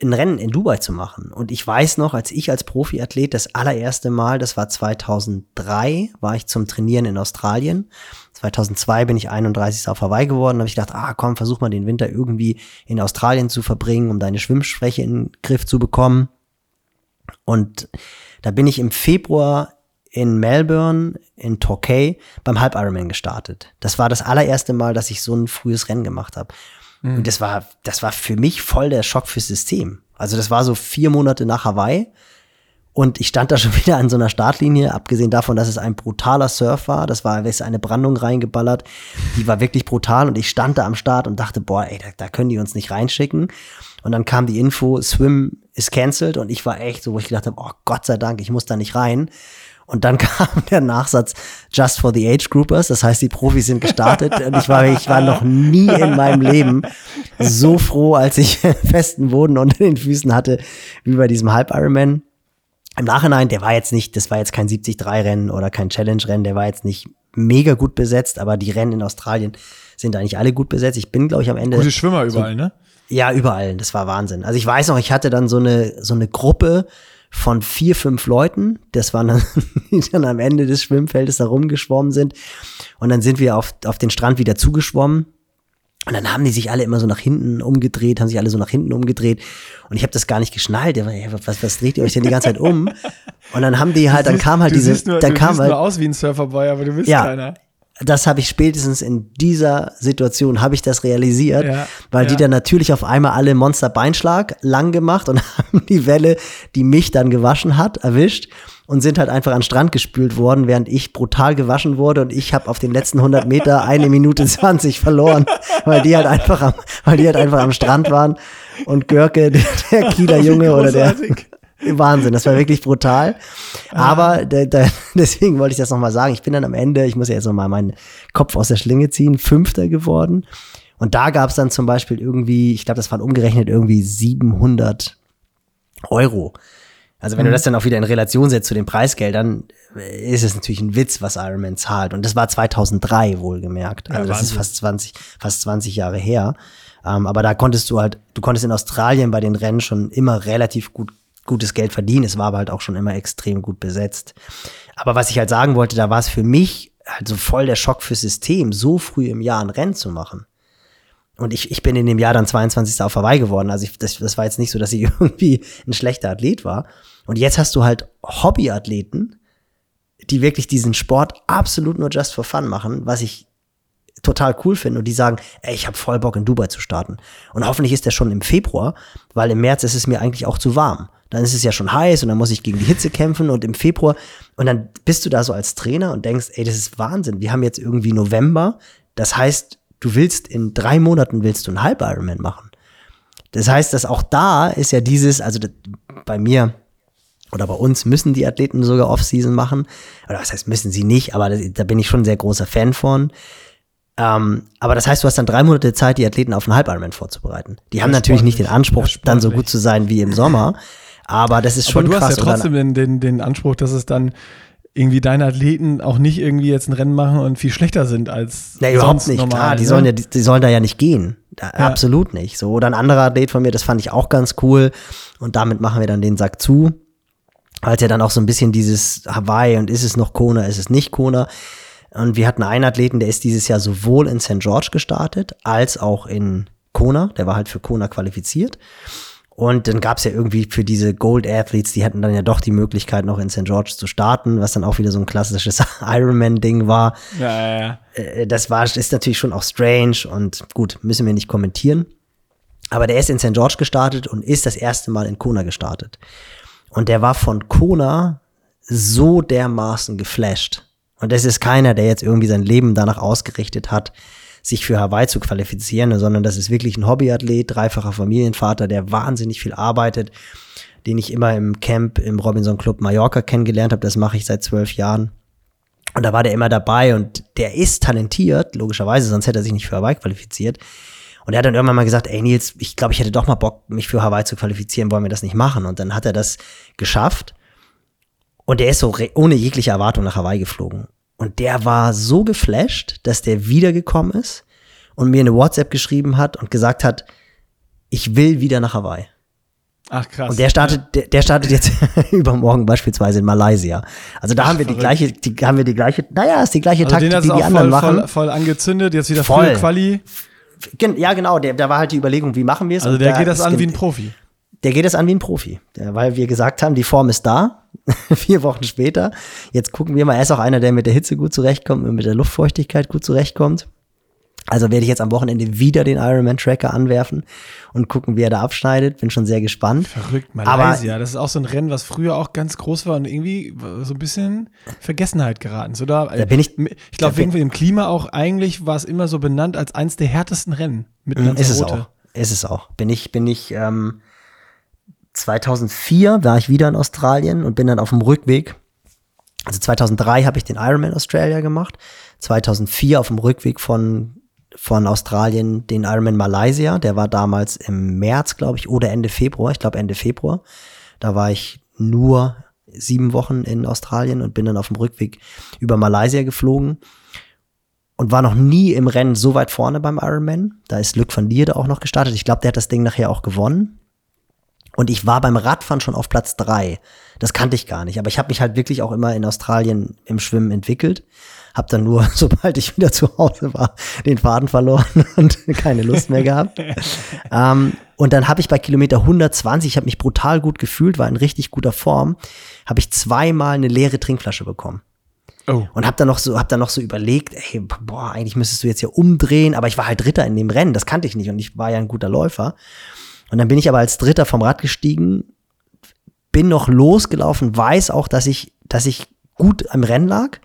ein Rennen in Dubai zu machen. Und ich weiß noch, als ich als Profiathlet das allererste Mal, das war 2003, war ich zum Trainieren in Australien. 2002 bin ich 31. auf Hawaii geworden, habe ich gedacht, ah komm, versuch mal den Winter irgendwie in Australien zu verbringen, um deine Schwimmschwäche in den Griff zu bekommen. Und da bin ich im Februar in Melbourne, in Torquay, beim Halb Ironman gestartet. Das war das allererste Mal, dass ich so ein frühes Rennen gemacht habe. Und das war, das war für mich voll der Schock fürs System. Also das war so vier Monate nach Hawaii. Und ich stand da <laughs> schon wieder an so einer Startlinie, abgesehen davon, dass es ein brutaler Surf war. Das war, da ist eine Brandung reingeballert. Die war wirklich brutal. Und ich stand da am Start und dachte, boah, ey, da, da können die uns nicht reinschicken. Und dann kam die Info, Swim ist cancelled. Und ich war echt so, wo ich gedacht habe, oh Gott sei Dank, ich muss da nicht rein. Und dann <laughs> kam der Nachsatz Just for the Age Groupers. Das heißt, die Profis sind gestartet. <laughs> Und ich war, ich war noch nie in meinem Leben so froh, als ich festen Boden unter den Füßen hatte, wie bei diesem Halb Ironman. Im Nachhinein, der war jetzt nicht, das war jetzt kein 73-Rennen oder kein Challenge-Rennen, der war jetzt nicht mega gut besetzt, aber die Rennen in Australien sind eigentlich alle gut besetzt. Ich bin, glaube ich, am Ende. Gute Schwimmer überall, ne? Ja, überall. Das war Wahnsinn. Also ich weiß noch, ich hatte dann so eine, so eine Gruppe von vier, fünf Leuten. Das waren dann, <laughs> die dann am Ende des Schwimmfeldes da rumgeschwommen sind. Und dann sind wir auf, auf den Strand wieder zugeschwommen. Und dann haben die sich alle immer so nach hinten umgedreht, haben sich alle so nach hinten umgedreht. Und ich habe das gar nicht geschnallt. Was, was dreht ihr euch denn die ganze Zeit um? Und dann haben die halt, dann kam halt du diese, nur, dann du kam halt, nur aus wie ein Surferboy, aber du bist Ja. keiner. Das habe ich spätestens in dieser Situation habe ich das realisiert, Ja, weil die ja. dann natürlich auf einmal alle Monster Beinschlag lang gemacht und <laughs> haben die Welle, die mich dann gewaschen hat, erwischt und sind halt einfach an den Strand gespült worden, während ich brutal gewaschen wurde und ich habe auf den letzten 100 Meter eine Minute <laughs> 20 verloren, weil die halt einfach am, weil die halt einfach am Strand waren und Görke, <laughs> der, der Kieler Junge oder der. Wahnsinn, das war wirklich brutal. Aber da, da, <laughs> deswegen wollte ich das nochmal sagen. Ich bin dann am Ende, ich muss ja jetzt nochmal meinen Kopf aus der Schlinge ziehen, Fünfter geworden. Und da gab es dann zum Beispiel irgendwie, ich glaube, das waren umgerechnet irgendwie 700 Euro. Also wenn du das dann auch wieder in Relation setzt zu den Preisgeldern, äh, ist es natürlich ein Witz, was Ironman zahlt. Und das war 2003 wohlgemerkt. Also Ja, das ist fast 20, fast 20 Jahre her. Ähm, aber da konntest du halt, du konntest in Australien bei den Rennen schon immer relativ gut, gutes Geld verdienen. Es war aber halt auch schon immer extrem gut besetzt. Aber was ich halt sagen wollte, da war es für mich halt so voll der Schock fürs System, so früh im Jahr ein Rennen zu machen. Und ich, ich bin in dem Jahr dann 22. auf Hawaii geworden. Also ich, das, das war jetzt nicht so, dass ich <laughs> irgendwie ein schlechter Athlet war. Und jetzt hast du halt Hobbyathleten, die wirklich diesen Sport absolut nur just for fun machen, was ich total cool finde. Und die sagen, ey, ich habe voll Bock in Dubai zu starten. Und hoffentlich ist der schon im Februar, weil im März ist es mir eigentlich auch zu warm. Dann ist es ja schon heiß und dann muss ich gegen die Hitze kämpfen und im Februar. Und dann bist du da so als Trainer und denkst, ey, das ist Wahnsinn. Wir haben jetzt irgendwie November. Das heißt, du willst in drei Monaten willst du einen Halb Ironman machen. Das heißt, dass auch da ist ja dieses, also das, bei mir oder bei uns müssen die Athleten sogar Off-Season machen. Oder was heißt, müssen sie nicht, aber das, da bin ich schon ein sehr großer Fan von. Ähm, aber das heißt, du hast dann drei Monate Zeit, die Athleten auf einen Halb Ironman vorzubereiten. Die haben natürlich nicht den. Anspruch, dann so gut zu sein wie im Sommer. <laughs> Aber das ist Aber schon du krass. hast ja trotzdem den, den, den Anspruch, dass es dann irgendwie deine Athleten auch nicht irgendwie jetzt ein Rennen machen und viel schlechter sind als Ja, überhaupt nicht. normal. Klar, die ne? sollen ja, die, die sollen da ja nicht gehen. Da, Absolut nicht. So, oder ein anderer Athlet von mir, das fand ich auch ganz cool. Und damit machen wir dann den Sack zu. Als ja dann auch so ein bisschen dieses Hawaii und ist es noch Kona, ist es nicht Kona. Und wir hatten einen Athleten, der ist dieses Jahr sowohl in St. George gestartet, als auch in Kona. Der war halt für Kona qualifiziert. Und dann gab es ja irgendwie für diese Gold Athletes, die hatten dann ja doch die Möglichkeit, noch in St. George zu starten, was dann auch wieder so ein klassisches <laughs> Ironman-Ding war Ja, ja, ja. äh, das war, ist natürlich schon auch strange und gut, müssen wir nicht kommentieren. Aber der ist in St. George gestartet und ist das erste Mal in Kona gestartet. Und der war von Kona so dermaßen geflasht. Und das ist keiner, der jetzt irgendwie sein Leben danach ausgerichtet hat, sich für Hawaii zu qualifizieren, sondern das ist wirklich ein Hobbyathlet, dreifacher Familienvater, der wahnsinnig viel arbeitet, den ich immer im Camp im Robinson Club Mallorca kennengelernt habe. Das mache ich seit zwölf Jahren. Und da war der immer dabei und der ist talentiert, logischerweise, sonst hätte er sich nicht für Hawaii qualifiziert. Und er hat dann irgendwann mal gesagt, ey Nils, ich glaube, ich hätte doch mal Bock, mich für Hawaii zu qualifizieren, wollen wir das nicht machen? Und dann hat er das geschafft. Und der ist so ohne jegliche Erwartung nach Hawaii geflogen. Und der war so geflasht, dass der wiedergekommen ist und mir eine WhatsApp geschrieben hat und gesagt hat, ich will wieder nach Hawaii. Ach krass. Und der startet, der, der startet jetzt <laughs> übermorgen beispielsweise in Malaysia. Also da Ach, haben wir verrückt. die gleiche, die haben wir die gleiche, naja, ist die gleiche also Taktik, die die anderen voll, machen. Voll, voll angezündet, jetzt wieder voll Quali. Ja, genau, der, da war halt die Überlegung, wie machen wir es. Also der da geht das an wie ein Profi. Der geht das an wie ein Profi, weil wir gesagt haben, die Form ist da. <laughs> Vier Wochen später. Jetzt gucken wir mal. Er ist auch einer, der mit der Hitze gut zurechtkommt und mit der Luftfeuchtigkeit gut zurechtkommt. Also werde ich jetzt am Wochenende wieder den Ironman Tracker anwerfen und gucken, wie er da abschneidet. Bin schon sehr gespannt. Verrückt, Malaysia. Aber, das ist auch so ein Rennen, was früher auch ganz groß war und irgendwie so ein bisschen Vergessenheit geraten ist, oder? Da bin ich. Ich glaube, wegen dem Klima auch eigentlich war es immer so benannt als eins der härtesten Rennen mit Lanzarote. Ist es auch. Ist es auch. Bin ich, bin ich, ähm, 2004 war ich wieder in Australien und bin dann auf dem Rückweg. Also 2003 habe ich den Ironman Australia gemacht. 2004 auf dem Rückweg von von Australien den Ironman Malaysia. Der war damals im März, glaube ich, oder Ende Februar. Ich glaube Ende Februar. Da war ich nur sieben Wochen in Australien und bin dann auf dem Rückweg über Malaysia geflogen und war noch nie im Rennen so weit vorne beim Ironman. Da ist Luc van Lierde auch noch gestartet. Ich glaube, der hat das Ding nachher auch gewonnen. Und ich war beim Radfahren schon auf Platz drei. Das kannte ich gar nicht. Aber ich habe mich halt wirklich auch immer in Australien im Schwimmen entwickelt habe dann nur, <laughs> sobald ich wieder zu Hause war, den Faden verloren <laughs> und keine Lust mehr gehabt. <laughs> ähm, und dann habe ich bei Kilometer 120, ich habe mich brutal gut gefühlt, war in richtig guter Form, habe ich zweimal eine leere Trinkflasche bekommen. Oh. Und habe dann noch so, hab dann noch so überlegt, ey, boah, eigentlich müsstest du jetzt ja umdrehen, aber ich war halt Dritter in dem Rennen, das kannte ich nicht und ich war ja ein guter Läufer. Und dann bin ich aber als Dritter vom Rad gestiegen, bin noch losgelaufen, weiß auch, dass ich, dass ich gut am Rennen lag,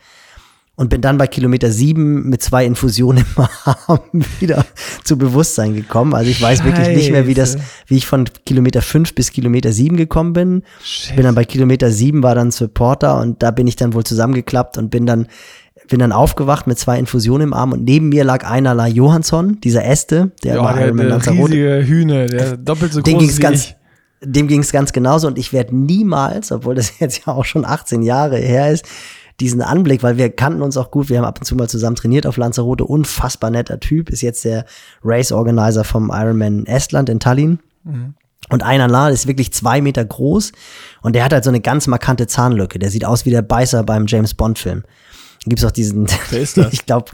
und bin dann bei Kilometer sieben mit zwei Infusionen im <laughs> Arm wieder zu Bewusstsein gekommen. Also ich weiß Scheiße. wirklich nicht mehr, wie das, wie ich von Kilometer fünf bis Kilometer sieben gekommen bin. Shit. Bin dann bei Kilometer sieben war dann Supporter und da bin ich dann wohl zusammengeklappt und bin dann bin dann aufgewacht mit zwei Infusionen im Arm und neben mir lag einer La Johansson, dieser Äste, der ja, war der, der riesige Hühne, der doppelt so groß ging's wie ganz, ich. Dem ging es ganz genauso und ich werde niemals, obwohl das <laughs> jetzt ja auch schon 18 Jahre her ist, diesen Anblick, weil wir kannten uns auch gut, wir haben ab und zu mal zusammen trainiert auf Lanzarote, unfassbar netter Typ, ist jetzt der Race Organizer vom Ironman Estland in Tallinn. Mhm. Und einer La ist wirklich zwei Meter groß und der hat halt so eine ganz markante Zahnlücke. Der sieht aus wie der Beißer beim James Bond Film. Gibt's auch diesen. Wer ist das? <laughs> ich glaube,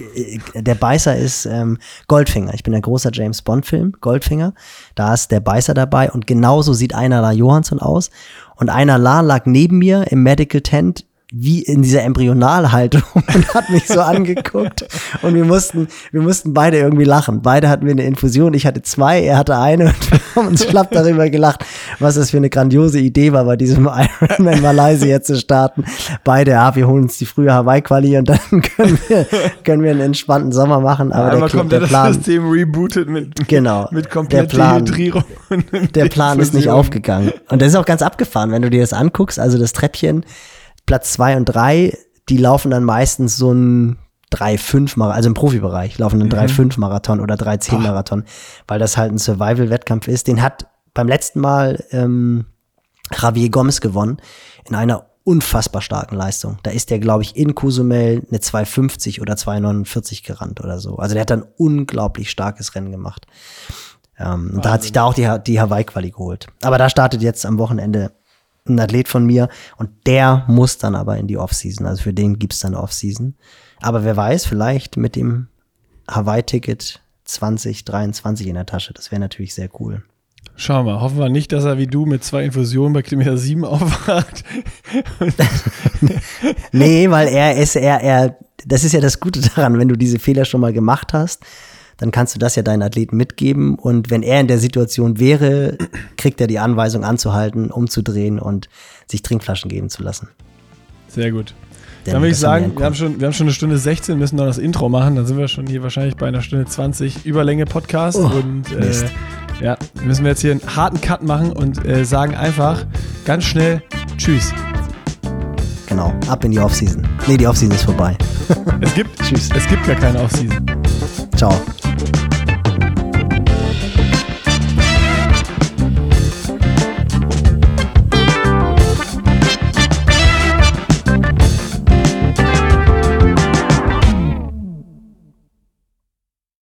der Beißer ist ähm, Goldfinger. Ich bin ein großer James Bond Film, Goldfinger. Da ist der Beißer dabei und genauso sieht einer La Johansson aus. Und einer La lag neben mir im Medical Tent wie in dieser Embryonalhaltung <laughs> und hat mich so angeguckt und wir mussten, wir mussten beide irgendwie lachen. Beide hatten wir eine Infusion, ich hatte zwei, er hatte eine und wir haben uns schlapp darüber gelacht, was das für eine grandiose Idee war, bei diesem <laughs> Ironman Malaysia zu starten. Beide, ja, wir holen uns die frühe Hawaii-Quali und dann <laughs> können wir, können wir einen entspannten Sommer machen. Aber Einmal der, kommt der das Plan, System rebootet mit, genau, mit kompletter Plan, Dehydrierung. Der Plan ist nicht aufgegangen. Und das ist auch ganz abgefahren, wenn du dir das anguckst, also das Treppchen, Platz zwei und drei, die laufen dann meistens so ein 3-5 also im Profibereich laufen dann 3-5 mhm. Marathon oder 3-10 Marathon, weil das halt ein Survival-Wettkampf ist. Den hat beim letzten Mal ähm, Javier Gomez gewonnen in einer unfassbar starken Leistung. Da ist der, glaube ich, in Cozumel eine 2,50 oder 2,49 gerannt oder so. Also der hat dann unglaublich starkes Rennen gemacht. Ähm, und da hat sich da auch die, die Hawaii-Quali geholt. Aber da startet jetzt am Wochenende ein Athlet von mir und der muss dann aber in die Offseason. Also für den gibt's dann Offseason. Aber wer weiß, vielleicht mit dem Hawaii-Ticket 2023 in der Tasche. Das wäre natürlich sehr cool. Schauen wir, hoffen wir nicht, dass er wie du mit zwei Infusionen bei Kilometer 7 <laughs> aufwacht. nee, weil er ist, er, er, das ist ja das Gute daran, wenn du diese Fehler schon mal gemacht hast, dann kannst du das ja deinen Athleten mitgeben. Und wenn er in der Situation wäre, kriegt er die Anweisung anzuhalten, umzudrehen und sich Trinkflaschen geben zu lassen. Sehr gut. Dann würde ich sagen, wir haben, schon, wir haben schon eine Stunde 16, müssen noch das Intro machen. Dann sind wir schon hier wahrscheinlich bei einer Stunde 20 Überlänge Podcast. Oh, und äh, ja, müssen wir jetzt hier einen harten Cut machen und äh, sagen einfach ganz schnell Tschüss. Genau, ab in die Offseason. Nee, die Offseason ist vorbei. es gibt, <laughs> Tschüss. Es gibt gar keine Offseason. Ciao.